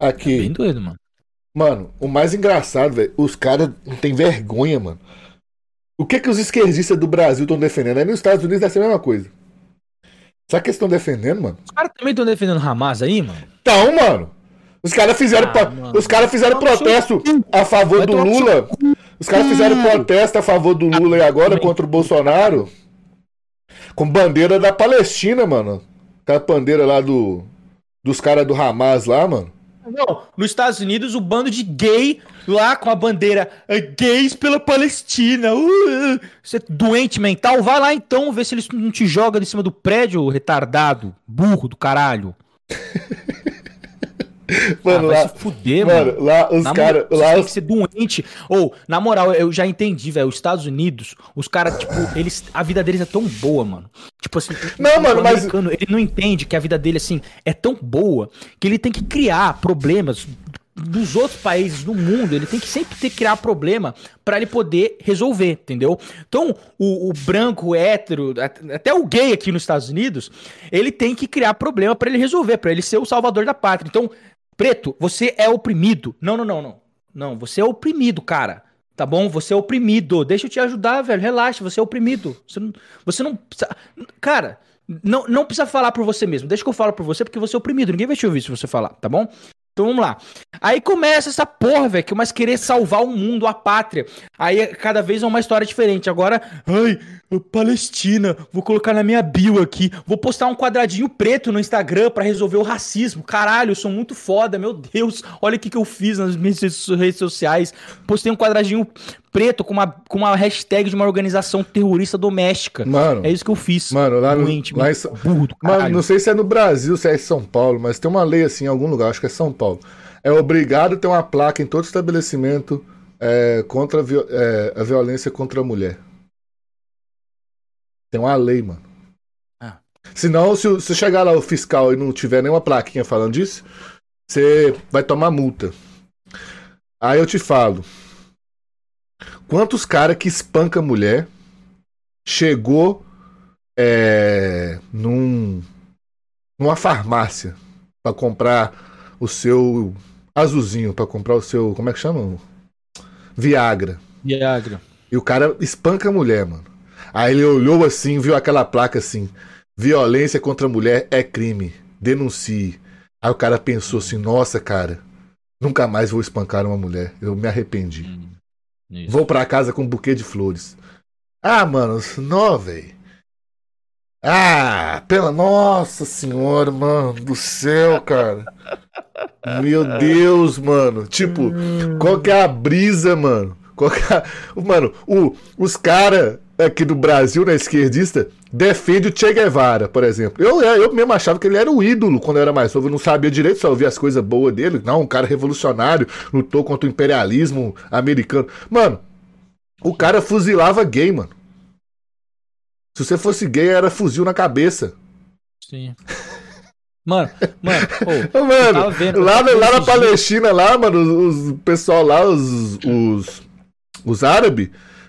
Aqui. É bem doido, mano. Mano, o mais engraçado, velho, os caras não tem vergonha, mano. O que que os esquerdistas do Brasil estão defendendo? Aí nos Estados Unidos deve ser a mesma coisa. Sabe o que eles estão defendendo, mano? Os caras também estão defendendo Hamas aí, mano? Então, mano. Os caras fizeram, Ah, mano. os cara fizeram protesto a favor do Lula. Os caras fizeram protesto a favor do Lula e agora contra o Bolsonaro. Com bandeira da Palestina, mano. Aquela bandeira lá do. Dos caras do Hamas lá, mano. Não, nos Estados Unidos, o bando de gay lá com a bandeira "Ah, gays pela Palestina. Uh, uh. Você é doente mental? Vai lá então ver se eles não te jogam em cima do prédio, retardado, burro do caralho. Mano, ah, vai lá. se fuder, mano. Mano, lá os caras. Lá tem os que ser doente. Ou, na moral, eu já entendi, velho. Os Estados Unidos, os caras, tipo, eles. A vida deles é tão boa, mano. Tipo assim. Não, o mano, mas- Ele não entende que a vida dele, assim, é tão boa que ele tem que criar problemas dos outros países do mundo. Ele tem que sempre ter que criar problema pra ele poder resolver, entendeu? Então, o, o branco, o hétero, at- até o gay aqui nos Estados Unidos, ele tem que criar problema pra ele resolver, pra ele ser o salvador da pátria. Então, Preto, você é oprimido. Não, não, não, não. Não, você é oprimido, cara. Tá bom? Você é oprimido. Deixa eu te ajudar, velho. Relaxa, você é oprimido. Você não, você não precisa. Cara, não, não precisa falar por você mesmo. Deixa que eu falo por você, porque você é oprimido. Ninguém vai te ouvir se você falar, tá bom? Então vamos lá. Aí começa essa porra, velho, que mais querer salvar o mundo, a pátria. Aí cada vez é uma história diferente. Agora, ai, Palestina, vou colocar na minha bio aqui. Vou postar um quadradinho preto no Instagram pra resolver o racismo. Caralho, eu sou muito foda, meu Deus. Olha o que, que eu fiz nas minhas redes sociais. Postei um quadradinho preto com uma, com uma hashtag de uma organização terrorista doméstica. Mano. É isso que eu fiz. Mano, lá no- Doente, lá em Sa- burro Mano, não sei se é no Brasil, se é em São Paulo, mas tem uma lei assim em algum lugar, acho que é São Paulo. É obrigado a ter uma placa em todo estabelecimento é, contra a, é, a violência contra a mulher. Tem uma lei, mano. Ah. Senão, se, se chegar lá o fiscal e não tiver nenhuma plaquinha falando disso, você vai tomar multa. Aí eu te falo. Quantos caras que espanca mulher chegou é, num, numa farmácia pra comprar o seu azulzinho, pra comprar o seu, como é que chama? Viagra. Viagra. E o cara espanca a mulher, mano. Aí ele olhou assim, viu aquela placa assim: violência contra a mulher é crime, denuncie. Aí o cara pensou assim: nossa, cara, nunca mais vou espancar uma mulher, eu me arrependi. Isso. Vou pra casa com um buquê de flores. Ah, mano, não, velho. Ah, pela nossa senhora, mano do céu, cara. Meu Deus, mano. Tipo, qual que é a brisa, mano? Qual que é a... Mano, o, os caras aqui do Brasil, na esquerdista, defende o Che Guevara, por exemplo. Eu, eu mesmo achava que ele era o ídolo quando eu era mais novo. Eu não sabia direito, só ouvia as coisas boas dele. Não, um cara revolucionário, lutou contra o imperialismo americano. Mano, o cara fuzilava gay, mano. Se você fosse gay, era fuzil na cabeça. Sim. Mano, mano, Ô, Mano, vendo- lá, lá na Palestina, lá, mano, os, o pessoal lá, os, os, os árabes,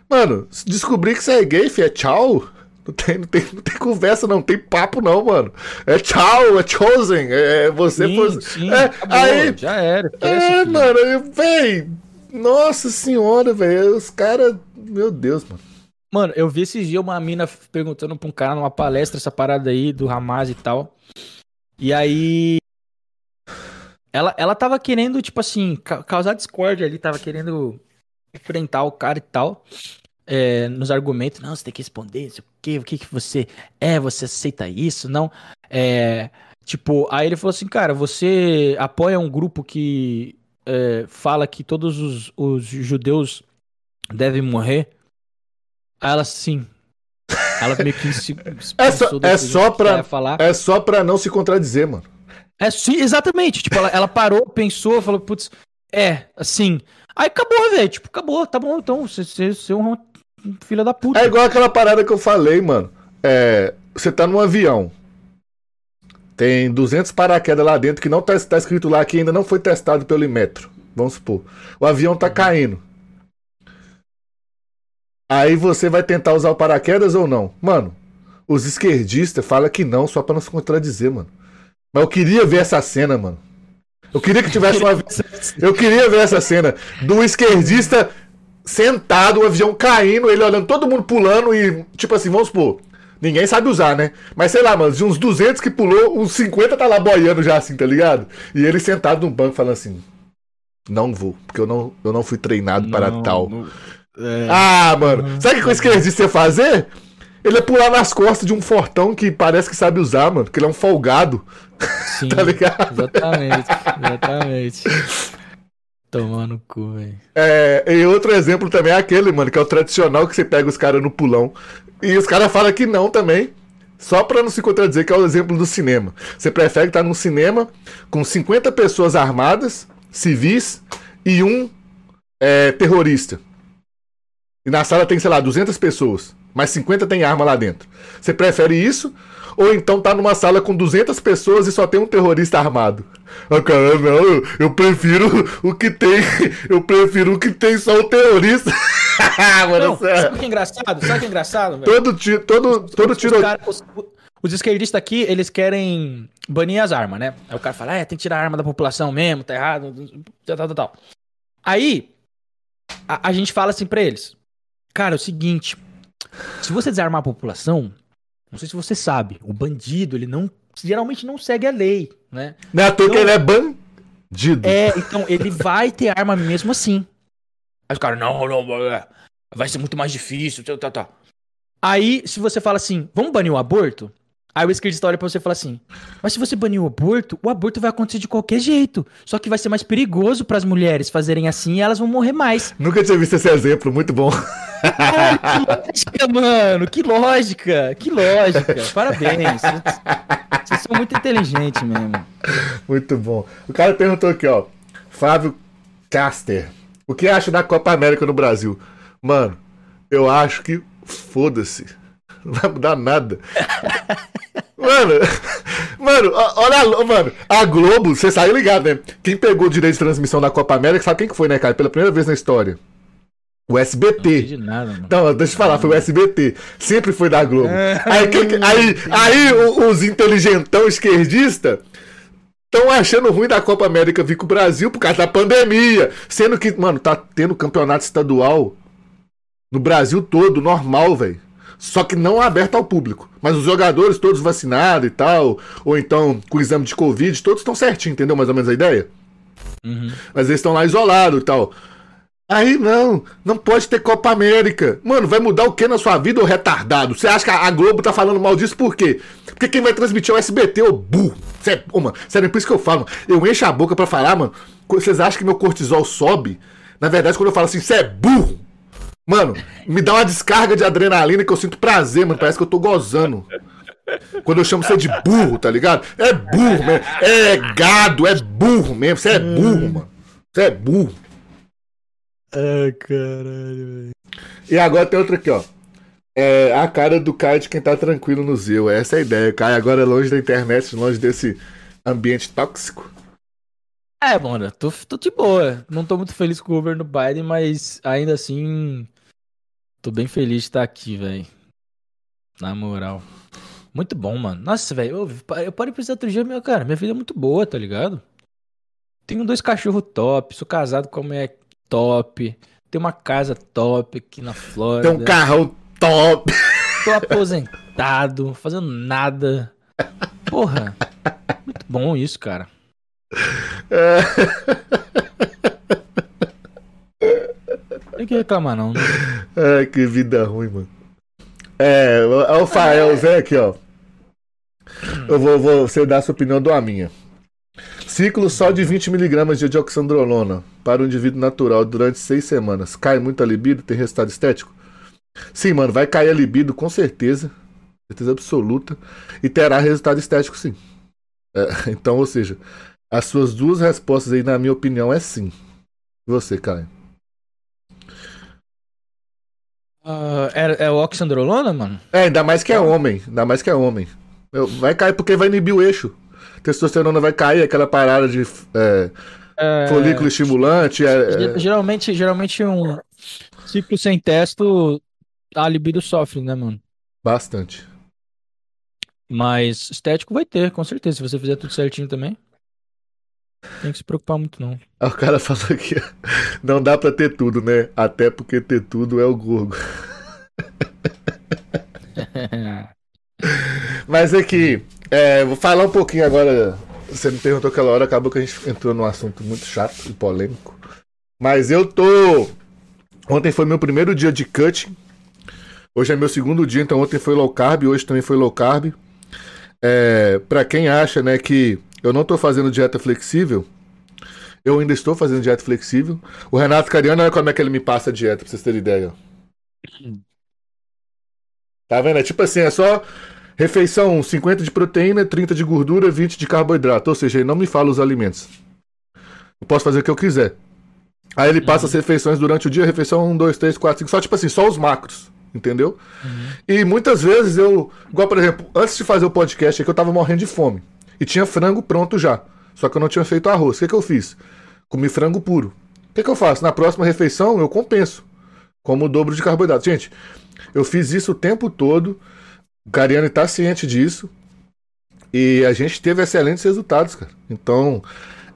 mano, descobrir que você é gay, fi, é tchau. Não tem, não, tem, não tem conversa, não, não tem papo, não, mano. É tchau, é chosen, é é você sim, sim, é, acabou, aí, já era. é, mano, véi, nossa senhora, velho, os caras, meu Deus, mano. Mano, eu vi esses dias uma mina perguntando pra um cara numa palestra essa parada aí do Hamas e tal. E aí. Ela, ela tava querendo, tipo assim, ca- causar discórdia ali, tava querendo enfrentar o cara e tal. É, nos argumentos, não, você tem que responder, o quê, o que, que você é, você aceita isso, não. É, tipo, aí ele falou assim, cara, você apoia um grupo que é, fala que todos os, os judeus devem morrer? Aí ela sim. Ela meio que se, se É só- é só que pra- falar. É só pra não se contradizer, mano. É sim, exatamente. Tipo, ela, ela parou, pensou, falou, putz, é, assim. Aí acabou, velho. Tipo, acabou, tá bom, então. Você é um filho da puta. É igual aquela parada que eu falei, mano. É, você tá num avião. Tem 200 paraquedas lá dentro que não tá, tá escrito lá que ainda não foi testado pelo Imetro. Vamos supor. O avião tá caindo. Aí você vai tentar usar o paraquedas ou não? Mano, os esquerdistas falam que não só pra não se contradizer, mano. Mas eu queria ver essa cena, mano. Eu queria que tivesse uma. Eu queria ver essa cena do esquerdista sentado, o avião caindo, ele olhando, todo mundo pulando e, tipo assim, vamos supor. Ninguém sabe usar, né? Mas sei lá, mano, de uns 200 que pulou, uns 50 tá lá boiando já assim, tá ligado? E ele sentado num banco falando assim: Não vou, porque eu não, eu não fui treinado para Não, tal. não- é. Ah, mano, sabe o que o esquerdista ia fazer? Ele ia pular nas costas de um fortão que parece que sabe usar, mano, porque ele é um folgado, Sim, tá ligado? exatamente, exatamente. Tomando no cu, velho. É, e outro exemplo também é aquele, mano, que é o tradicional que você pega os caras no pulão. E os caras falam que não também. Só pra não se contradizer, que é o exemplo do cinema. Você prefere estar num cinema com 50 pessoas armadas, civis, e um é, terrorista. E na sala tem, sei lá, 200 pessoas, mas 50 tem arma lá dentro. Você prefere isso? Ou então tá numa sala com 200 pessoas e só tem um terrorista armado? Ah, cara, não, eu, prefiro o que tem. Eu prefiro o que tem só o terrorista. Mano, Não, sabe o que é engraçado? Sabe o que é engraçado, velho? Todo, ti- todo, todo Os tiro. cara- os, os esquerdistas aqui, eles querem banir as armas, né? Aí o cara fala, é, tem que tirar a arma da população mesmo, tá errado, tal, tal, tal, tal. Aí, a, a gente fala assim pra eles, cara, é o seguinte, se você desarmar a população, não sei se você sabe, o bandido, ele não, geralmente não segue a lei, né? Não é à toa que ele é bandido. É, então ele vai ter arma mesmo assim. Aí os caras, não, não, é, vai ser muito mais difícil, tal, tal. Aí, se você fala assim, vamos banir o aborto? Aí o esquerdista olha pra você e fala assim, mas se você banir o aborto, o aborto vai acontecer de qualquer jeito. Só que vai ser mais perigoso pras mulheres fazerem assim e elas vão morrer mais. Nunca tinha visto esse exemplo, muito bom. Caralho, que lógica, mano, que lógica, que lógica. Parabéns. Vocês- são muito inteligentes mesmo. Muito bom. O cara perguntou aqui, ó. Flávio Caster. O que acha da Copa América no Brasil? Mano, eu acho que foda-se. Não vai mudar nada. Mano, mano, olha, mano, a Globo, você saiu ligado, né? Quem pegou o direito de transmissão da Copa América, sabe quem que foi, né, cara? Pela primeira vez na história. O Não SBT. entendi nada, mano. Não, deixa eu falar, foi o SBT. Sempre foi da Globo. Aí, que- aí, aí o- os inteligentão esquerdistas estão achando ruim da Copa América vir com o Brasil por causa da pandemia. Sendo que, mano, tá tendo campeonato estadual no Brasil todo, normal, velho. Só que não aberto ao público. Mas os jogadores todos vacinados e tal, ou então com exame de Covid, todos estão certinho, entendeu mais ou menos a ideia? Uhum. Mas eles estão lá isolados e tal. Aí não, não pode ter Copa América. Mano, vai mudar o que na sua vida, ô retardado? Você acha que a Globo tá falando mal disso por quê? Porque quem vai transmitir é o SBT, ô burro. É, ô, mano, sério, é por isso que eu falo, mano. Eu encho a boca pra falar, mano. Vocês acham que meu cortisol sobe? Na verdade, quando eu falo assim, você é burro. Mano, me dá uma descarga de adrenalina que eu sinto prazer, mano. Parece que eu tô gozando. Quando eu chamo você de burro, tá ligado? É burro mesmo. É gado, é burro mesmo. Você é burro, mano. Você é burro. Ai, caralho, velho. E agora tem outra aqui, ó. É a cara do Caio de quem tá tranquilo no Zil. Essa é a ideia. Caio agora é longe da internet, longe desse ambiente tóxico. É, mano, tô, tô de boa. Não tô muito feliz com o governo Biden, mas ainda assim. Tô bem feliz de estar aqui, velho. Na moral. Muito bom, mano. Nossa, velho. Eu, eu parei pra outro dia, meu, cara. Minha vida é muito boa, tá ligado? Tenho dois cachorros top. Sou casado com uma mulher top. Tenho uma casa top aqui na Flórida. Tem um carrão top. Tô aposentado, fazendo nada. Porra. Muito bom isso, cara. Tem que reclamar, não. né? Ai, que vida ruim, mano. É, o o Fael Zé aqui, ó. Eu vou, vou você dar a sua opinião do a minha. Ciclo só de 20mg de dioxandrolona para o indivíduo natural durante seis semanas. Cai muito a libido? Tem resultado estético? Sim, mano, vai cair a libido com certeza. Certeza absoluta. E terá resultado estético, sim. É, então, ou seja, as suas duas respostas aí, na minha opinião, é sim. Você, Caio? Ah, é, é o Oxandrolona, mano? É, ainda mais que é homem. Ainda mais que é homem. Vai cair porque vai inibir o eixo. Testosterona vai cair, aquela parada de é, É, folículo estimulante. é- é- Geralmente, geralmente um ciclo sem testo, a libido sofre, né, mano? bastante. Mas estético vai ter, com certeza. Se você fizer tudo certinho também. Tem que se preocupar muito, não. O cara falou aqui, não dá pra ter tudo, né? Até porque ter tudo é o Gorgo. Mas aqui, é, vou falar um pouquinho agora. Você me perguntou aquela hora, acabou que a gente entrou num assunto muito chato e polêmico. Mas eu tô. Ontem foi meu primeiro dia de cutting. Hoje é meu segundo dia, então ontem foi low carb, hoje também foi low carb. É, para quem acha, né, que eu não tô fazendo dieta flexível, eu ainda estou fazendo dieta flexível. O Renato Cariano, olha como é que ele me passa a dieta, pra vocês terem ideia. Tá vendo? É tipo assim, é só refeição 50 de proteína, 30 de gordura, 20 de carboidrato. Ou seja, ele não me fala os alimentos. Eu posso fazer o que eu quiser. Aí ele passa uhum. as refeições durante o dia, refeição 1, 2, 3, 4, 5, só tipo assim, só os macros. Entendeu? Uhum. E muitas vezes eu. Igual, por exemplo, antes de fazer o podcast aqui, eu tava morrendo de fome. E tinha frango pronto já. Só que eu não tinha feito arroz. O que, que eu fiz? Comi frango puro. O que, que eu faço? Na próxima refeição eu compenso. Como o dobro de carboidrato. Gente, eu fiz isso o tempo todo. O Cariano está ciente disso. E a gente teve excelentes resultados, cara. Então,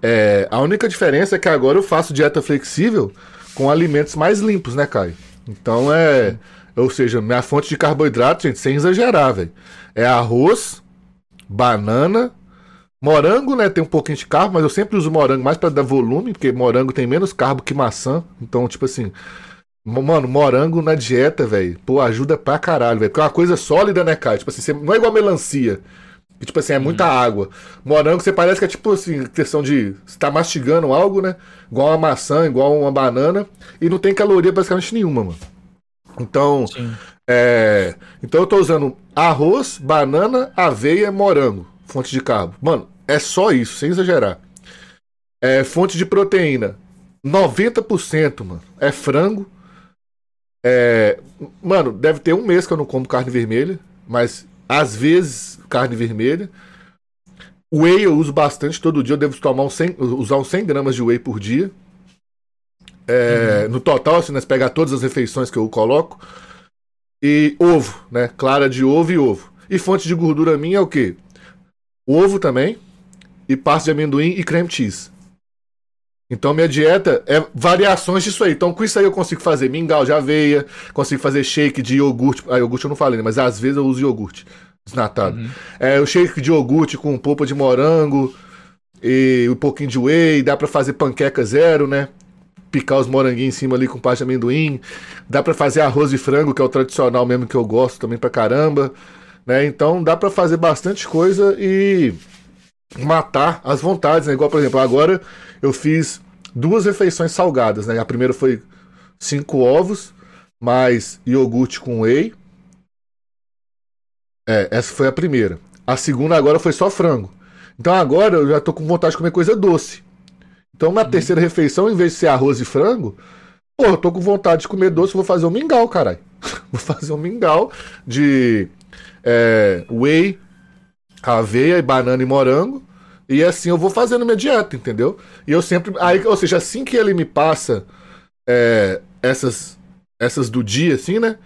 é, a única diferença é que agora eu faço dieta flexível com alimentos mais limpos, né, Caio? Então é. Ou seja, minha fonte de carboidrato, gente, sem exagerar, velho. É arroz, banana, morango, né? Tem um pouquinho de carbo, mas eu sempre uso morango mais para dar volume, porque morango tem menos carbo que maçã. Então, tipo assim. Mano, morango na dieta, velho. Pô, ajuda pra caralho, velho. Porque é uma coisa sólida, né, cara? Tipo assim, não é igual melancia. Que, tipo assim, é muita hum. água. Morango, você parece que é tipo assim, questão de. Você tá mastigando algo, né? Igual uma maçã, igual uma banana. E não tem caloria basicamente nenhuma, mano. Então, é, então eu tô usando arroz, banana, aveia, morango, fonte de carbo. Mano, é só isso, sem exagerar. É, fonte de proteína, 90%, mano, é frango. É, mano, deve ter um mês que eu não como carne vermelha, mas às vezes carne vermelha. Whey eu uso bastante, todo dia eu devo tomar uns 100, usar uns 100 gramas de whey por dia. É, uhum. No total, assim, nós pegar todas as refeições que eu coloco. E ovo, né? Clara de ovo e ovo. E fonte de gordura minha é o quê? Ovo também. E pasta de amendoim e creme cheese. Então minha dieta é variações disso aí. Então com isso aí eu consigo fazer mingau de aveia, consigo fazer shake de iogurte. Ah, iogurte eu não falei, né? mas às vezes eu uso iogurte desnatado. Uhum. É, o shake de iogurte com polpa de morango e um pouquinho de whey. Dá para fazer panqueca zero, né? picar os moranguinhos em cima ali com pasta de amendoim. Dá para fazer arroz de frango, que é o tradicional mesmo que eu gosto também pra caramba. Né? Então dá para fazer bastante coisa e matar as vontades, né? Igual, por exemplo, agora eu fiz duas refeições salgadas, né? A primeira foi cinco ovos, mais iogurte com whey. É, essa foi a primeira. A segunda agora foi só frango. Então agora eu já tô com vontade de comer coisa doce. Então, na uhum. terceira refeição, em vez de ser arroz e frango, pô, eu tô com vontade de comer doce, vou fazer um mingau, caralho. vou fazer um mingau de é, whey, aveia, banana e morango. E assim eu vou fazendo minha dieta, entendeu? E eu sempre. Aí, ou seja, assim que ele me passa é, essas, essas do dia, assim, né?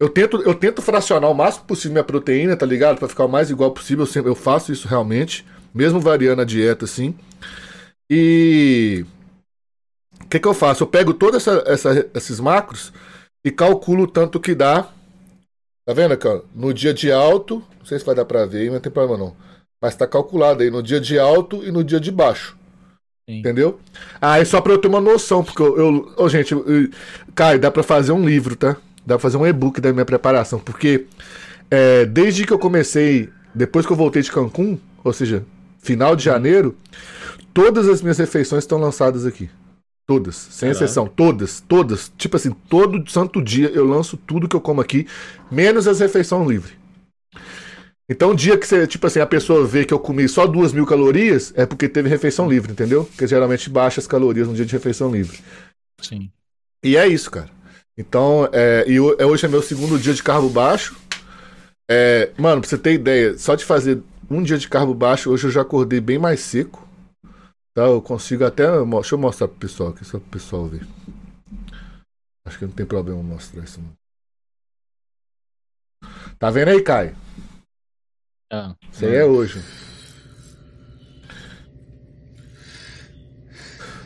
Eu tento, eu tento fracionar o máximo possível minha proteína, tá ligado? Pra ficar o mais igual possível. Eu, sempre, eu faço isso realmente. Mesmo variando a dieta, assim. E o que, que eu faço? Eu pego todos essa, essa, esses macros e calculo o tanto que dá. Tá vendo aqui, ó? No dia de alto, não sei se vai dar pra ver aí, mas não tem problema não. Mas tá calculado aí no dia de alto e no dia de baixo. Sim. Entendeu? Aí ah, só pra eu ter uma noção, porque eu. eu oh, gente, eu, Caio, dá pra fazer um livro, tá? Dá pra fazer um e-book da minha preparação. Porque é, desde que eu comecei, depois que eu voltei de Cancún, ou seja, final de janeiro, Todas as minhas refeições estão lançadas aqui. Todas, sem Caralho. exceção, todas, todas. Tipo assim, todo santo dia eu lanço tudo que eu como aqui, menos as refeições livres. Então, dia que você, tipo assim, a pessoa vê que eu comi só duas mil calorias, é porque teve refeição livre, entendeu? Porque geralmente baixa as calorias no dia de refeição livre. Sim. E é isso, cara. Então, é, e é, hoje é meu segundo dia de carbo baixo. É, mano, pra você ter ideia, só de fazer um dia de carbo baixo, hoje eu já acordei bem mais seco. Tá, eu consigo até. Deixa eu mostrar pro pessoal aqui, só pro pessoal ver. Acho que não tem problema mostrar isso. Não. Tá vendo aí, Caio? Ah, Isso aí é hoje.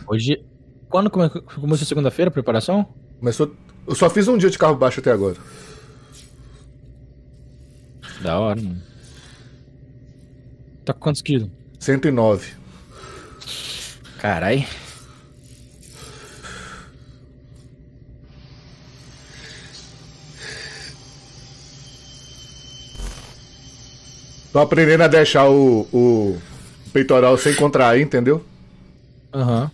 Hoje. Quando come- começou segunda-feira a preparação? Começou. Eu só fiz um dia de carro baixo até agora. Da hora, mano. Tá com quantos quilos? 109. Carai. Tô aprendendo a deixar o, o peitoral sem contrair, entendeu? Aham.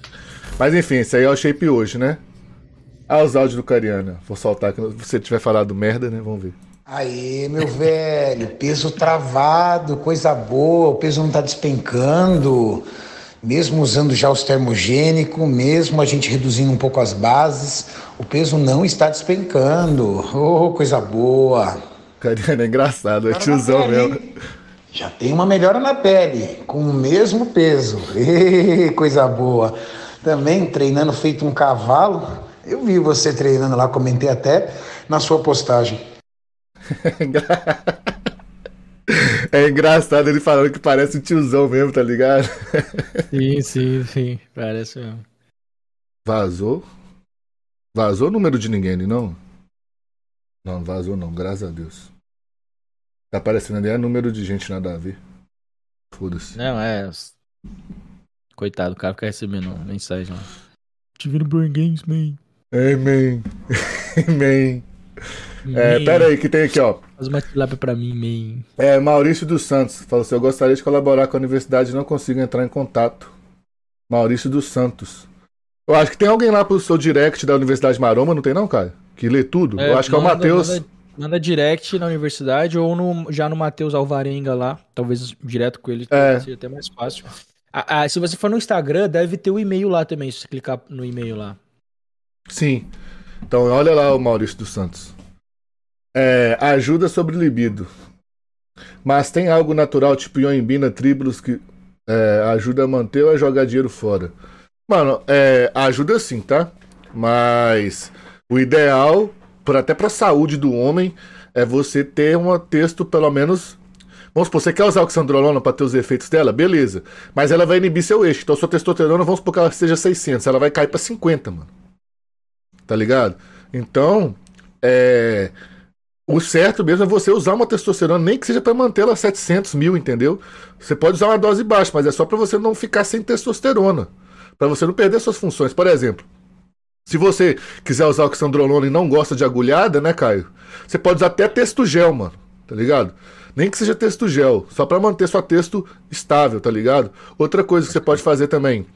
Mas enfim, esse aí é o shape hoje, né? Ah, os áudios do Cariana. Vou soltar quando você tiver falado merda, né? Vamos ver. Aê, meu velho, peso travado, coisa boa, o peso não tá despencando. Mesmo usando já os termogênicos, mesmo a gente reduzindo um pouco as bases, o peso não está despencando. Oh, coisa boa. Cariana é engraçado, é tiozão mesmo. Já tem uma melhora na pele, com o mesmo peso. Ê, coisa boa. Também treinando feito um cavalo. Eu vi você treinando lá, comentei até na sua postagem. É engraçado ele falando que parece um tiozão mesmo, tá ligado? Sim, sim, sim. Parece mesmo. Vazou? Vazou o número de ninguém ali, não? Não, vazou não, graças a Deus. Tá aparecendo ali é número de gente nada a ver. Foda-se. Não, é. Coitado, o cara fica recebendo mensagem lá. Te vendo Brain Games, man. Amém. Amém. É, Man, pera aí, que tem aqui, ó. Faz uma tilápia pra mim, man. É, Maurício dos Santos. Falou assim: Eu gostaria de colaborar com a universidade não consigo entrar em contato. Maurício dos Santos. Eu acho que tem alguém lá pro seu direct da Universidade Maroma, não tem não, cara? Que lê tudo? Eu acho que é o manda- Matheus. Manda, manda direct na universidade ou no, já no Matheus Alvarenga lá. Talvez direto com ele É. seja até mais fácil. Ah, ah, se você for no Instagram, deve ter o e-mail lá também, se você clicar no e-mail lá. Sim. Então, olha lá o Maurício dos Santos. É, ajuda sobre libido. Mas tem algo natural, tipo ioimbina, tríbulos, que é, ajuda a manter ou a jogar dinheiro fora. Mano, é, ajuda sim, tá? Mas o ideal, por, até pra saúde do homem, é você ter um texto pelo menos. Vamos supor, você quer usar oxandrolona para ter os efeitos dela? Beleza. Mas ela vai inibir seu eixo. Então, sua testosterona, vamos supor que ela seja 600. Ela vai cair pra 50, mano. Tá ligado? Então, é. O certo mesmo é você usar uma testosterona, nem que seja pra mantê-la 700 mil, entendeu? Você pode usar uma dose baixa, mas é só pra você não ficar sem testosterona. Pra você não perder suas funções. Por exemplo, se você quiser usar oxandrolona e não gosta de agulhada, né, Caio? Você pode usar até texto gel, mano. Tá ligado? Nem que seja texto gel, só pra manter sua texto estável, tá ligado? Outra coisa que você pode fazer também.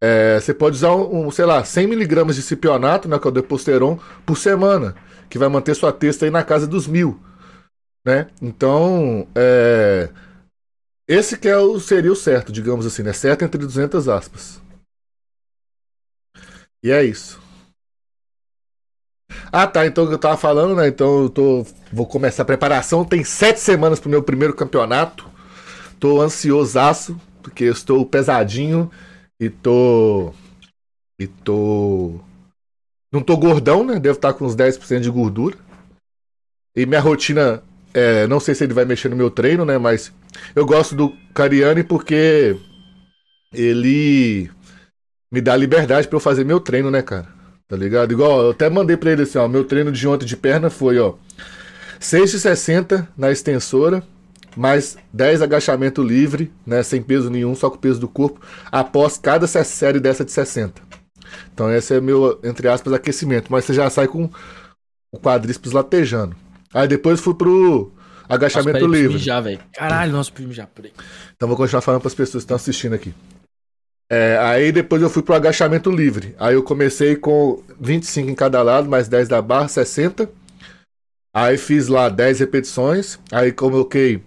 É, você pode usar um, sei lá, 100mg de cipionato, né, que é o deposteron, por semana, que vai manter sua testa aí na casa dos mil, né? Então, é, esse que é o, seria o certo, digamos assim, né? Certo entre 200 aspas. E é isso. Ah, tá. Então eu tava falando, né? Então eu tô. Vou começar a preparação. Tem sete semanas pro meu primeiro campeonato. Tô ansiosaço, porque eu estou pesadinho e tô. E tô. Não tô gordão, né? Devo estar com uns 10% de gordura. E minha rotina. É, não sei se ele vai mexer no meu treino, né? Mas eu gosto do Cariani porque ele me dá liberdade pra eu fazer meu treino, né, cara? Tá ligado? Igual, eu até mandei pra ele assim, ó. Meu treino de ontem de perna foi, ó. 6 de 60 na extensora, mais 10 agachamento livre, né? Sem peso nenhum, só com o peso do corpo, após cada sé- série dessa de 60. Então esse é meu, entre aspas, aquecimento. Mas você já sai com o quadríceps latejando. Aí depois fui pro agachamento Nossa, livre. mijar, velho. Caralho, nossa, preciso mijar, peraí. Então vou continuar falando para as pessoas que estão assistindo aqui. É, aí depois eu fui pro agachamento livre. Aí eu comecei com 25 em cada lado, mais 10 da barra, 60. Aí fiz lá 10 repetições. Aí coloquei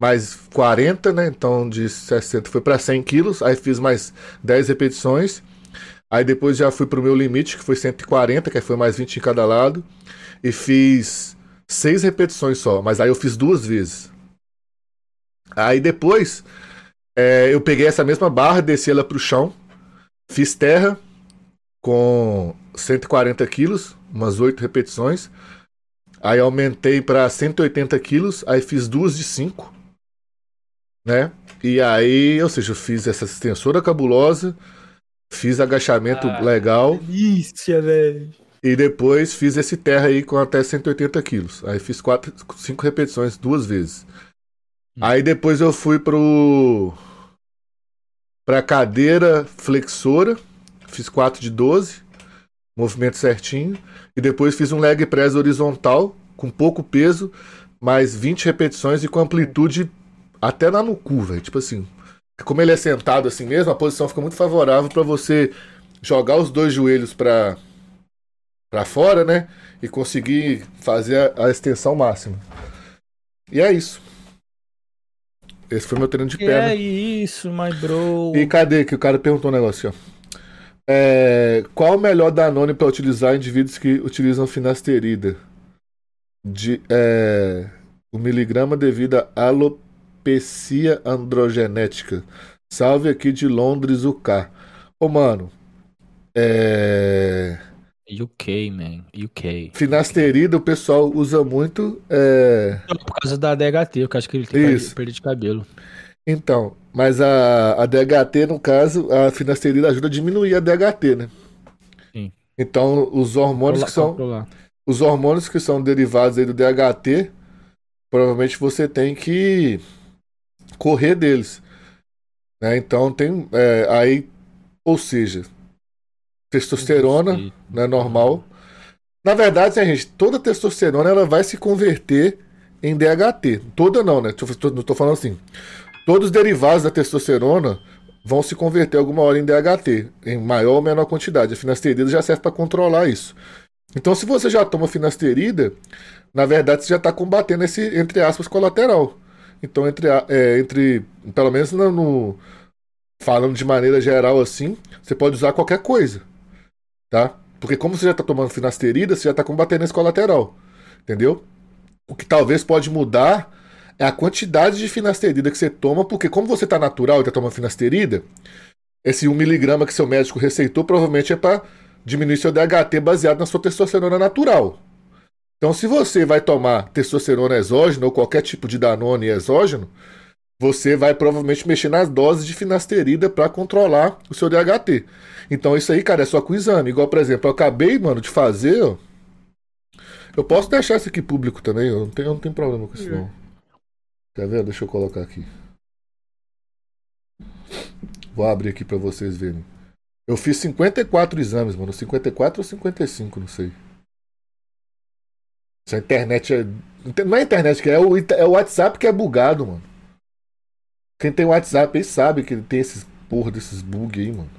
mais 40, né? Então de 60 foi para 100 quilos. Aí fiz mais 10 repetições. Aí depois já fui pro meu limite, que foi 140, que foi mais 20 em cada lado. E fiz 6 repetições só. Mas aí eu fiz duas vezes. Aí depois é, eu peguei essa mesma barra, desci ela pro chão, fiz terra com 140 quilos, umas 8 repetições. Aí aumentei para 180 quilos, aí fiz duas de 5. né? E aí, ou seja, eu fiz essa extensora cabulosa, fiz agachamento Ah, legal Delícia, velho. e depois fiz esse terra aí com até 180 quilos. Aí fiz quatro, cinco repetições duas vezes. Aí depois eu fui pro pra cadeira flexora, fiz 4 de 12, movimento certinho, e depois fiz um leg press horizontal com pouco peso, mais 20 repetições e com amplitude até lá no cu, velho. Tipo assim, como ele é sentado assim mesmo, a posição fica muito favorável para você jogar os dois joelhos para para fora, né? E conseguir fazer a, a extensão máxima. E é isso. Esse foi meu treino de perna. é isso, my bro. E cadê que o cara perguntou um negócio, ó. É, qual o melhor Danone para utilizar em indivíduos que utilizam finasterida? De, é, o miligrama devido à alopecia androgenética. Salve aqui de Londres, o K. Ô, mano. É, UK, man. UK. finasterida o pessoal usa muito. é, Por causa da DHT, eu acho que ele tem Isso. perda de cabelo. Então, mas a, a DHT, no caso, a finasterida ajuda a diminuir a DHT, né? Sim. Então, os hormônios que são os hormônios que são derivados aí do DHT, provavelmente você tem que correr deles. Né? Então tem é, aí, ou seja, testosterona, né, normal. Na verdade, né, gente, toda testosterona ela vai se converter em DHT. Toda não, né? Não tô falando assim. Todos os derivados da testosterona vão se converter alguma hora em DHT, em maior ou menor quantidade. A finasterida já serve para controlar isso. Então, se você já toma finasterida, na verdade você já está combatendo esse, entre aspas, colateral. Então, entre, é, entre pelo menos no, no- falando de maneira geral assim, você pode usar qualquer coisa, tá? Porque como você já está tomando finasterida, você já está combatendo esse colateral, entendeu? O que talvez pode mudar é a quantidade de finasterida que você toma, porque como você está natural e está tomando finasterida, esse 1mg que seu médico receitou provavelmente é para diminuir seu DHT baseado na sua testosterona natural. Então, se você vai tomar testosterona exógena ou qualquer tipo de Danone exógeno, você vai provavelmente mexer nas doses de finasterida para controlar o seu DHT. Então, isso aí, cara, é só com exame. Igual, por exemplo, eu acabei, mano, de fazer, ó. Eu posso deixar isso aqui público também, eu não tenho, eu não tenho problema com isso, não. Quer ver? Deixa eu colocar aqui. Vou abrir aqui para vocês verem. Eu fiz 54 exames, mano. 54 ou 55, não sei. Se a internet é. Não é a internet que é, o, é o WhatsApp que é bugado, mano. Quem tem WhatsApp aí sabe que tem esses porra desses bug aí, mano.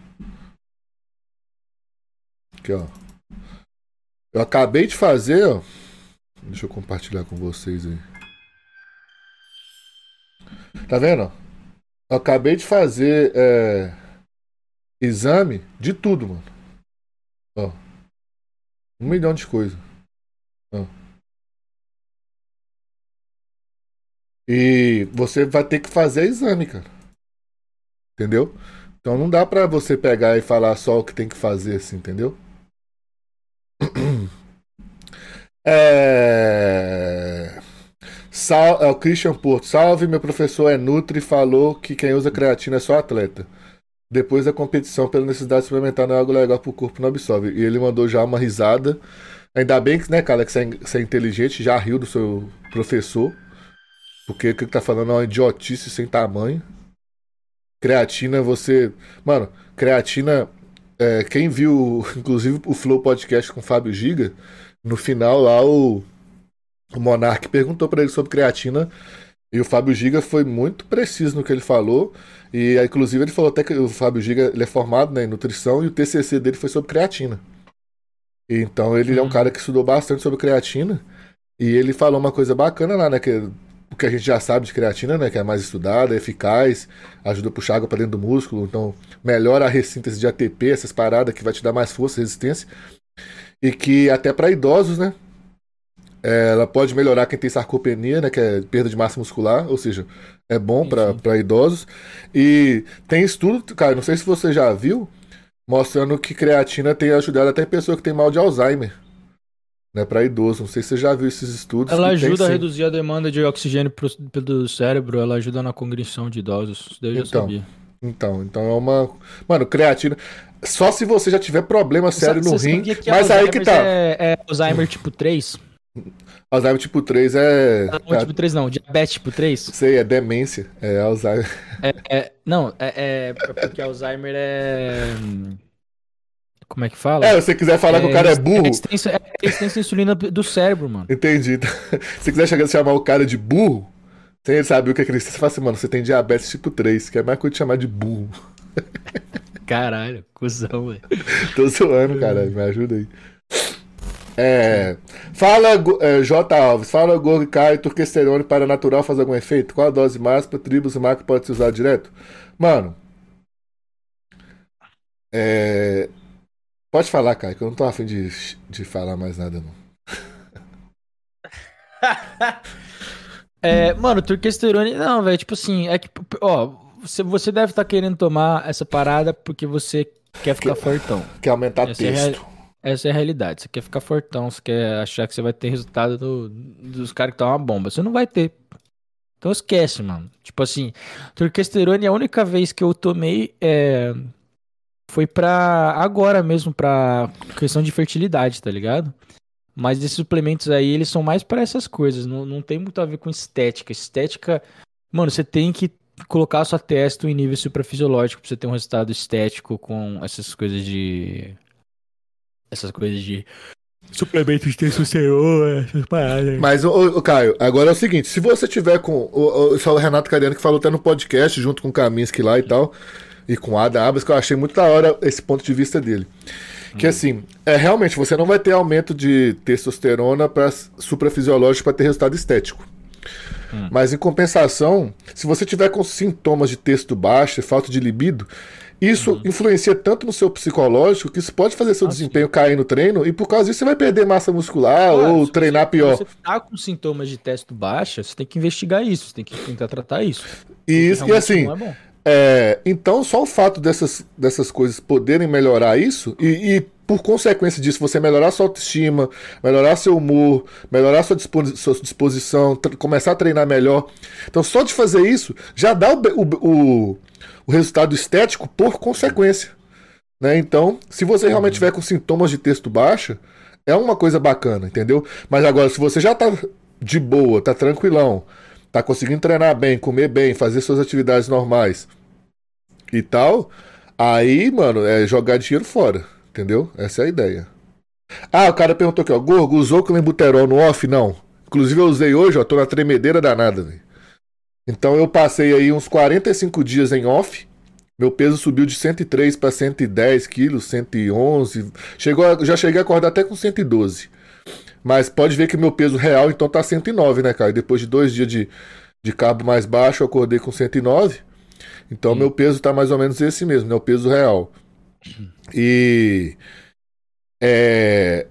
Aqui, ó. Eu acabei de fazer, ó. Deixa eu compartilhar com vocês aí. Tá vendo? Eu acabei de fazer é, exame de tudo, mano. Ó. Um milhão de coisas. Ó. E você vai ter que fazer exame, cara. Entendeu? Então não dá pra você pegar e falar só o que tem que fazer, assim, entendeu? É... Sal... é, o Christian Porto. Salve, meu professor é Nutri falou que quem usa creatina é só atleta. Depois da competição, pela necessidade de suplementar não é algo legal pro corpo, não absorve. E ele mandou já uma risada. Ainda bem que, né, cara, que é, você é inteligente, já riu do seu professor. Porque o que ele tá falando é uma idiotice sem tamanho. Creatina, você. Mano, creatina. é, quem viu, inclusive, o Flow Podcast com o Fábio Giga, no final lá o, o Monark perguntou pra ele sobre creatina. E o Fábio Giga foi muito preciso no que ele falou. E inclusive ele falou até que o Fábio Giga ele é formado né, em nutrição e o TCC dele foi sobre creatina. Então ele é um Uhum. cara que estudou bastante sobre creatina. E ele falou uma coisa bacana lá, né? Que o que a gente já sabe de creatina, né? Que é mais estudada, é eficaz, ajuda a puxar água para dentro do músculo, então melhora a ressíntese de ATP, essas paradas que vai te dar mais força e resistência. E que até para idosos, né? é, ela pode melhorar quem tem sarcopenia, né? Que é perda de massa muscular, ou seja, é bom para idosos. E tem estudo, cara, não sei se você já viu, mostrando que creatina tem ajudado até pessoa que tem mal de Alzheimer. Né, para idoso. Não sei se você já viu esses estudos. Ela que tem ajuda a reduzir a demanda de oxigênio pro, pelo cérebro, ela ajuda na cognição de idosos. Eu já Então, sabia. Então, então é uma. Mano, creatina. Só se você já tiver problema sério no Você rim. sabia que Mas aí que Alzheimer tá. É, é Alzheimer tipo 3? Alzheimer tipo 3 é. Não, tipo 3 não, diabetes tipo 3? Sei, é demência. É Alzheimer. É, é- não, é, é porque Alzheimer é. Como é que fala? É, se você quiser falar que o cara é burro. resistência, é resistência à insulina do cérebro, mano. Entendi. Se você quiser chegar a chamar o cara de burro, sem ele saber o que é que ele você fala assim, mano, você tem diabetes tipo 3, que é mais coisa de chamar de burro. Caralho, cuzão, velho. Tô zoando, caralho, me ajuda aí. É. Fala, é, J. Alves, fala Gorg, Caio, turquesterone para natural faz algum efeito? Qual a dose máxima, tribos e macro pode ser usado direto? Mano. É. Pode falar, Caio, que eu não tô afim de, de falar mais nada, não. É, mano, turquesterone, não, velho, tipo assim, é que, ó, você, você deve estar querendo tomar essa parada porque você quer ficar fortão. Quer aumentar Essa é texto. Essa é a realidade. Você quer ficar fortão, você quer achar que você vai ter resultado do- dos caras que estão uma bomba. Você não vai ter. Então esquece, mano. Tipo assim, turquesterone, a única vez que eu tomei é, foi pra agora mesmo, pra questão de fertilidade, tá ligado? Mas esses suplementos aí, eles são mais pra essas coisas. Não, não tem muito a ver com estética. Estética, mano, você tem que colocar a sua testa em nível suprafisiológico pra você ter um resultado estético com essas coisas de essas coisas de suplemento de testosterona, essas paradas. Mas, ô, ô, Caio, agora é o seguinte: se você tiver com. O, o, o Renato Cariano que falou até no podcast, junto com o Kaminsky lá e tal, e com Ada Abas, que eu achei muito da hora esse ponto de vista dele. Que assim, é realmente você não vai ter aumento de testosterona para suprafisiológico para ter resultado estético. Mas em compensação, se você tiver com sintomas de texto baixo e falta de libido, isso influencia tanto no seu psicológico que isso pode fazer seu desempenho cair no treino e por causa disso você vai perder massa muscular Claro, ou se treinar você, pior. Se você tá com sintomas de testo baixa, você tem que investigar isso, você tem que tentar tratar isso. E, isso, e assim, é bom. É, então só o fato dessas, dessas coisas poderem melhorar isso, e, e por consequência disso, você melhorar sua autoestima, melhorar seu humor, melhorar sua, dispo- sua disposição, começar a treinar melhor. Então, só de fazer isso, já dá o, o, o resultado estético por consequência. Né? Então, se você realmente tiver com sintomas de texto baixa, é uma coisa bacana, entendeu? Mas agora, se você já tá de boa, tá tranquilão, tá conseguindo treinar bem, comer bem, fazer suas atividades normais e tal, aí, mano, é jogar dinheiro fora, entendeu? Essa é a ideia. Ah, o cara perguntou aqui, ó, Gorgo, usou clenbuterol no off? Não. Inclusive eu usei hoje, ó, tô na tremedeira danada, velho. Então eu passei aí uns 45 dias em off, meu peso subiu de 103 para 110 quilos, 111, chegou já cheguei a acordar até com 112. Mas pode ver que meu peso real então tá 109, né, cara? Depois de dois dias de, de cabo mais baixo, eu acordei com 109. Então meu peso tá mais ou menos esse mesmo, né? O peso real. E. É,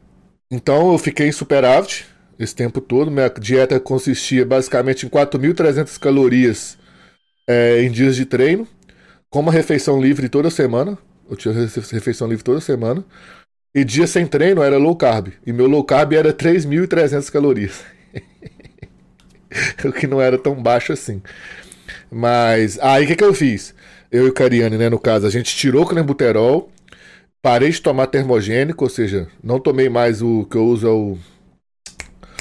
então eu fiquei em superávit esse tempo todo. Minha dieta consistia basicamente em 4.300 calorias é, em dias de treino, com uma refeição livre toda semana. Eu tinha refe- refeição livre toda semana. E dia sem treino era low carb. E meu low carb era 3.300 calorias. o que não era tão baixo assim. Mas aí o que, que eu fiz? Eu e o Cariane, né, no caso, a gente tirou o clenbuterol, parei de tomar termogênico, ou seja, não tomei mais o que eu uso é o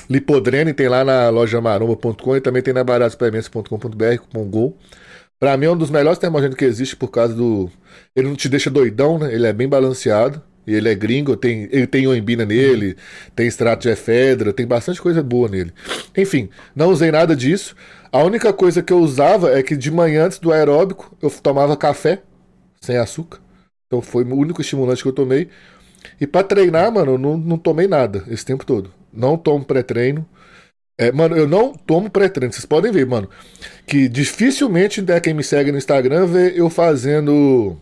Lipodrene, tem lá na loja maromba.com e também tem na baratosuplementos.com.br com Gol. Pra mim é um dos melhores termogênicos que existe por causa do. Ele não te deixa doidão, né? Ele é bem balanceado. E ele é gringo, tem, ele tem oembina nele, tem extrato de efedra, tem bastante coisa boa nele. Enfim, não usei nada disso. A única coisa que eu usava é que de manhã antes do aeróbico eu tomava café sem açúcar. Então foi o único estimulante que eu tomei. E pra treinar, mano, eu não, não tomei nada esse tempo todo. Não tomo pré-treino. É, mano, eu não tomo pré-treino. Vocês podem ver, mano, que dificilmente né, quem me segue no Instagram vê eu fazendo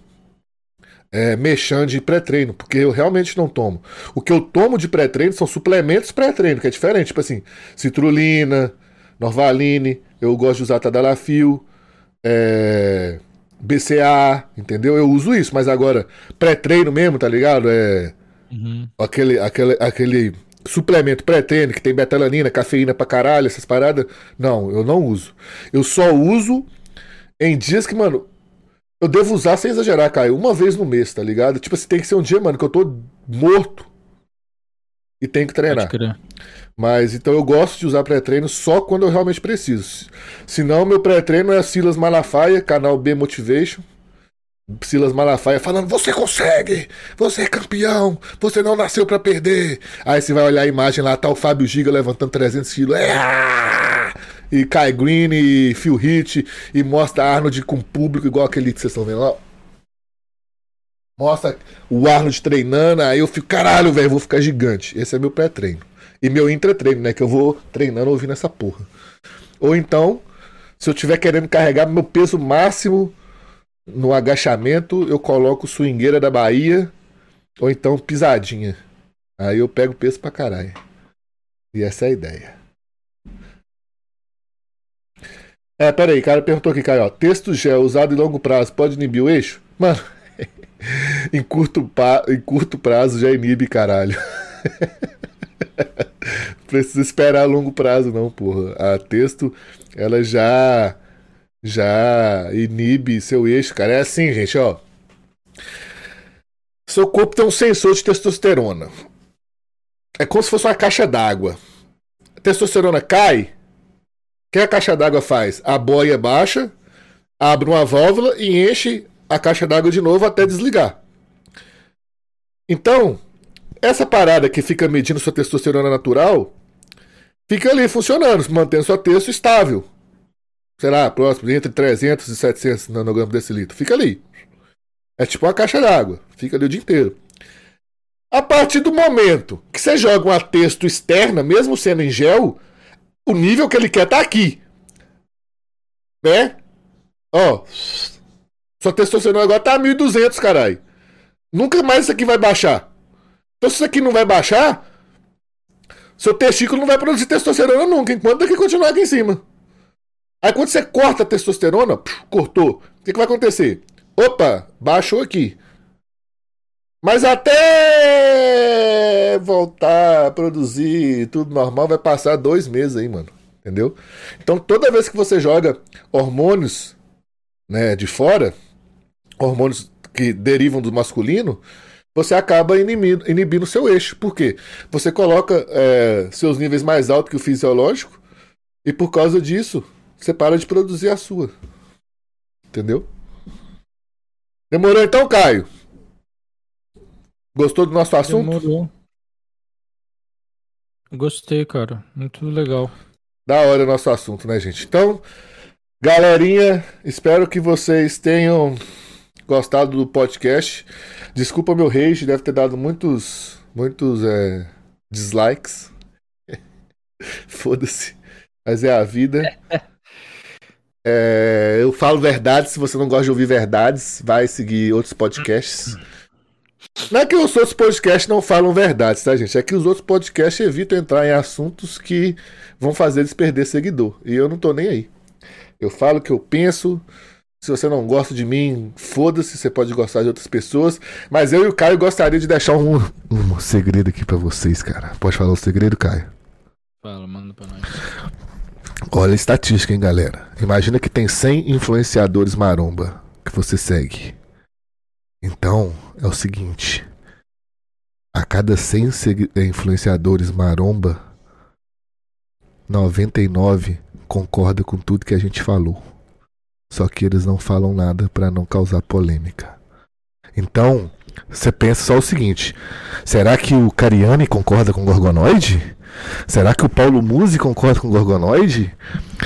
é, mexendo de pré-treino, porque eu realmente não tomo. O que eu tomo de pré-treino são suplementos pré-treino, que é diferente, tipo assim, citrulina, Norvaline, eu gosto de usar Tadalafil, é, BCA, entendeu? Eu uso isso, mas agora pré-treino mesmo, tá ligado? É Uhum. aquele, aquele, aquele suplemento pré-treino que tem betalanina, cafeína pra caralho, essas paradas. Não, eu não uso. Eu só uso em dias que, mano, eu devo usar sem exagerar, Caio, uma vez no mês, tá ligado? Tipo assim, tem que ser um dia, mano, que eu tô morto e tenho que treinar. Mas então eu gosto de usar pré-treino só quando eu realmente preciso. Senão, meu pré-treino é Silas Malafaia, canal B Motivation. Silas Malafaia falando: Você consegue, você é campeão, você não nasceu para perder. Aí você vai olhar a imagem lá, tá o Fábio Giga levantando 300 quilos. É, e Kai Green e Phil Hit e mostra Arnold com público igual aquele que vocês estão vendo lá. Mostra o Arnold treinando, aí eu fico, caralho, velho, vou ficar gigante. Esse é meu pré-treino. E meu intra-treino, né? Que eu vou treinando ouvindo essa porra. Ou então, se eu tiver querendo carregar meu peso máximo no agachamento, eu coloco swingueira da Bahia. Ou então pisadinha. Aí eu pego peso pra caralho. E essa é a ideia. É, pera aí, cara perguntou aqui, Caio, ó. Texto gel usado em longo prazo pode inibir o eixo? Mano, em, curto pa... em curto prazo já inibe, caralho. Precisa esperar a longo prazo, não, porra. A texto, ela já já inibe seu eixo, cara. É assim, gente, ó. Seu corpo tem um sensor de testosterona. É como se fosse uma caixa d'água. A testosterona cai. Que a caixa d'água faz? A boia baixa, abre uma válvula e enche a caixa d'água de novo até desligar. Então, essa parada que fica medindo sua testosterona natural fica ali funcionando, mantendo sua testo estável. Será próximo entre 300 e 700 nanogramas desse litro. Fica ali. É tipo uma caixa d'água. Fica ali o dia inteiro. A partir do momento que você joga uma texto externa, mesmo sendo em gel, o nível que ele quer tá aqui. Né? Ó. Sua testosterona agora tá 1.200, caralho. Nunca mais isso aqui vai baixar. Então, se isso aqui não vai baixar, seu testículo não vai produzir testosterona nunca, enquanto daqui continuar aqui em cima. Aí, quando você corta a testosterona, cortou, o que, que vai acontecer? Opa, baixou aqui. Mas até voltar a produzir tudo normal, vai passar dois meses aí, mano. Entendeu? Então, toda vez que você joga hormônios né, de fora, hormônios que derivam do masculino, você acaba inibindo, inibindo seu eixo. Por quê? Você coloca é, seus níveis mais altos que o fisiológico e por causa disso você para de produzir a sua. Entendeu? Demorou então, Caio? Gostou do nosso assunto? Demorou. Gostei, cara. Muito legal. Da hora o nosso assunto, né, gente? Então, galerinha, espero que vocês tenham gostado do podcast. Desculpa meu rage, deve ter dado muitos, muitos é, dislikes. Foda-se. Mas é a vida. É, eu falo verdades. Se você não gosta de ouvir verdades, vai seguir outros podcasts. Não é que os outros podcasts não falam verdades, tá, gente? É que os outros podcasts evitam entrar em assuntos que vão fazer eles perder seguidor. E eu não tô nem aí. Eu falo o que eu penso. Se você não gosta de mim, foda-se, você pode gostar de outras pessoas. Mas eu e o Caio gostaria de deixar um, um segredo aqui para vocês, cara. Pode falar o segredo, Caio? Fala, manda pra nós. Olha a estatística, hein, galera. Imagina que tem 100 influenciadores maromba que você segue. Então, é o seguinte. A cada 100 influenciadores maromba, 99 concorda com tudo que a gente falou. Só que eles não falam nada para não causar polêmica. Então, você pensa só o seguinte: será que o Cariani concorda com o Gorgonoide? Será que o Paulo Musi concorda com o Gorgonoide?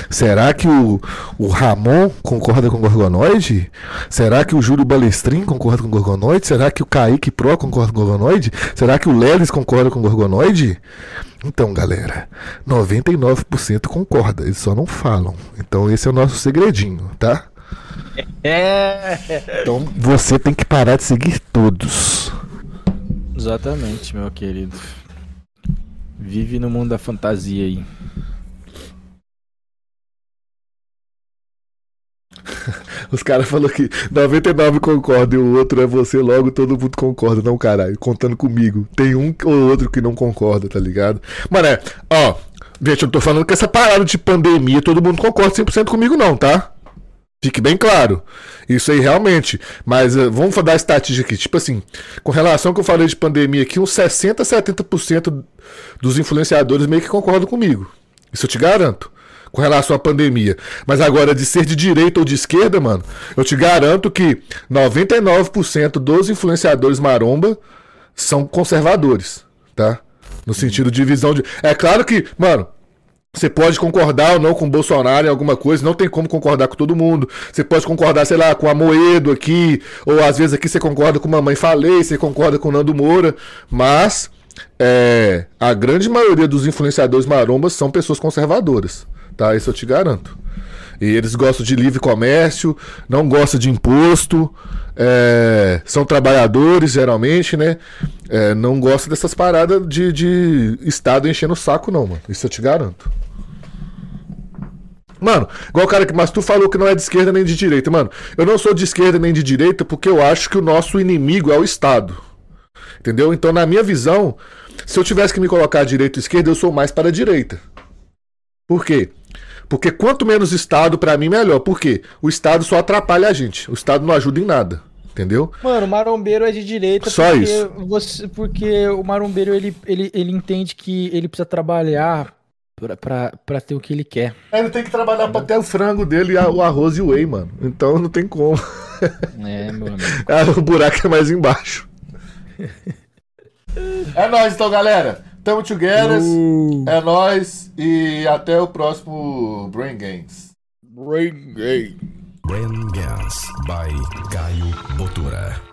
Será que o, o Ramon concorda com o Gorgonoide? Será que o Júlio Balestrin concorda com o Gorgonoide? Será que o Kaique Pro concorda com o Gorgonoide? Será que o Lelis concorda com o Gorgonoide? Então, galera, 99% concorda, eles só não falam. Então esse é o nosso segredinho, tá? É. Então você tem que parar de seguir todos. Exatamente, meu querido. Vive no mundo da fantasia aí. Os caras falaram que 99 concorda e o outro é você, logo todo mundo concorda. Não, caralho, contando comigo. Tem um ou outro que não concorda, tá ligado? Mano, é, ó, gente, eu não tô falando que essa parada de pandemia todo mundo concorda 100% comigo, não, tá? Fique bem claro. Isso aí realmente. Mas uh, vamos dar estatística aqui. Tipo assim, com relação ao que eu falei de pandemia aqui, uns 60, 70% dos influenciadores meio que concordam comigo. Isso eu te garanto. Com relação à pandemia. Mas agora, de ser de direita ou de esquerda, mano, eu te garanto que 99% dos influenciadores maromba são conservadores, tá? No sentido de visão de. É claro que, mano, você pode concordar ou não com o Bolsonaro em alguma coisa, não tem como concordar com todo mundo. Você pode concordar, sei lá, com a Moedo aqui, ou às vezes aqui você concorda com Mamãe Falei, você concorda com o Nando Moura, mas é, a grande maioria dos influenciadores marombas são pessoas conservadoras, tá? Isso eu te garanto. E eles gostam de livre comércio, não gostam de imposto, é, são trabalhadores geralmente, né? É, não gostam dessas paradas de, de Estado enchendo o saco, não, mano. Isso eu te garanto. Mano, igual o cara que. Mas tu falou que não é de esquerda nem de direita. Mano, eu não sou de esquerda nem de direita porque eu acho que o nosso inimigo é o Estado. Entendeu? Então, na minha visão, se eu tivesse que me colocar à direita ou esquerda, eu sou mais para a direita. Por quê? Porque quanto menos Estado, para mim, melhor. Por quê? O Estado só atrapalha a gente. O Estado não ajuda em nada. Entendeu? Mano, o marombeiro é de direita Só porque, isso. Você, porque o marombeiro ele, ele, ele entende que ele precisa trabalhar pra, pra, pra ter o que ele quer. Ele tem que trabalhar pra ter o frango dele, o arroz e o whey, mano. Então não tem como. É, meu amigo. Ah, o buraco é mais embaixo. é nóis então, galera. Tamo together. É nóis. E até o próximo Brain Games. Brain Games by Caio Botura.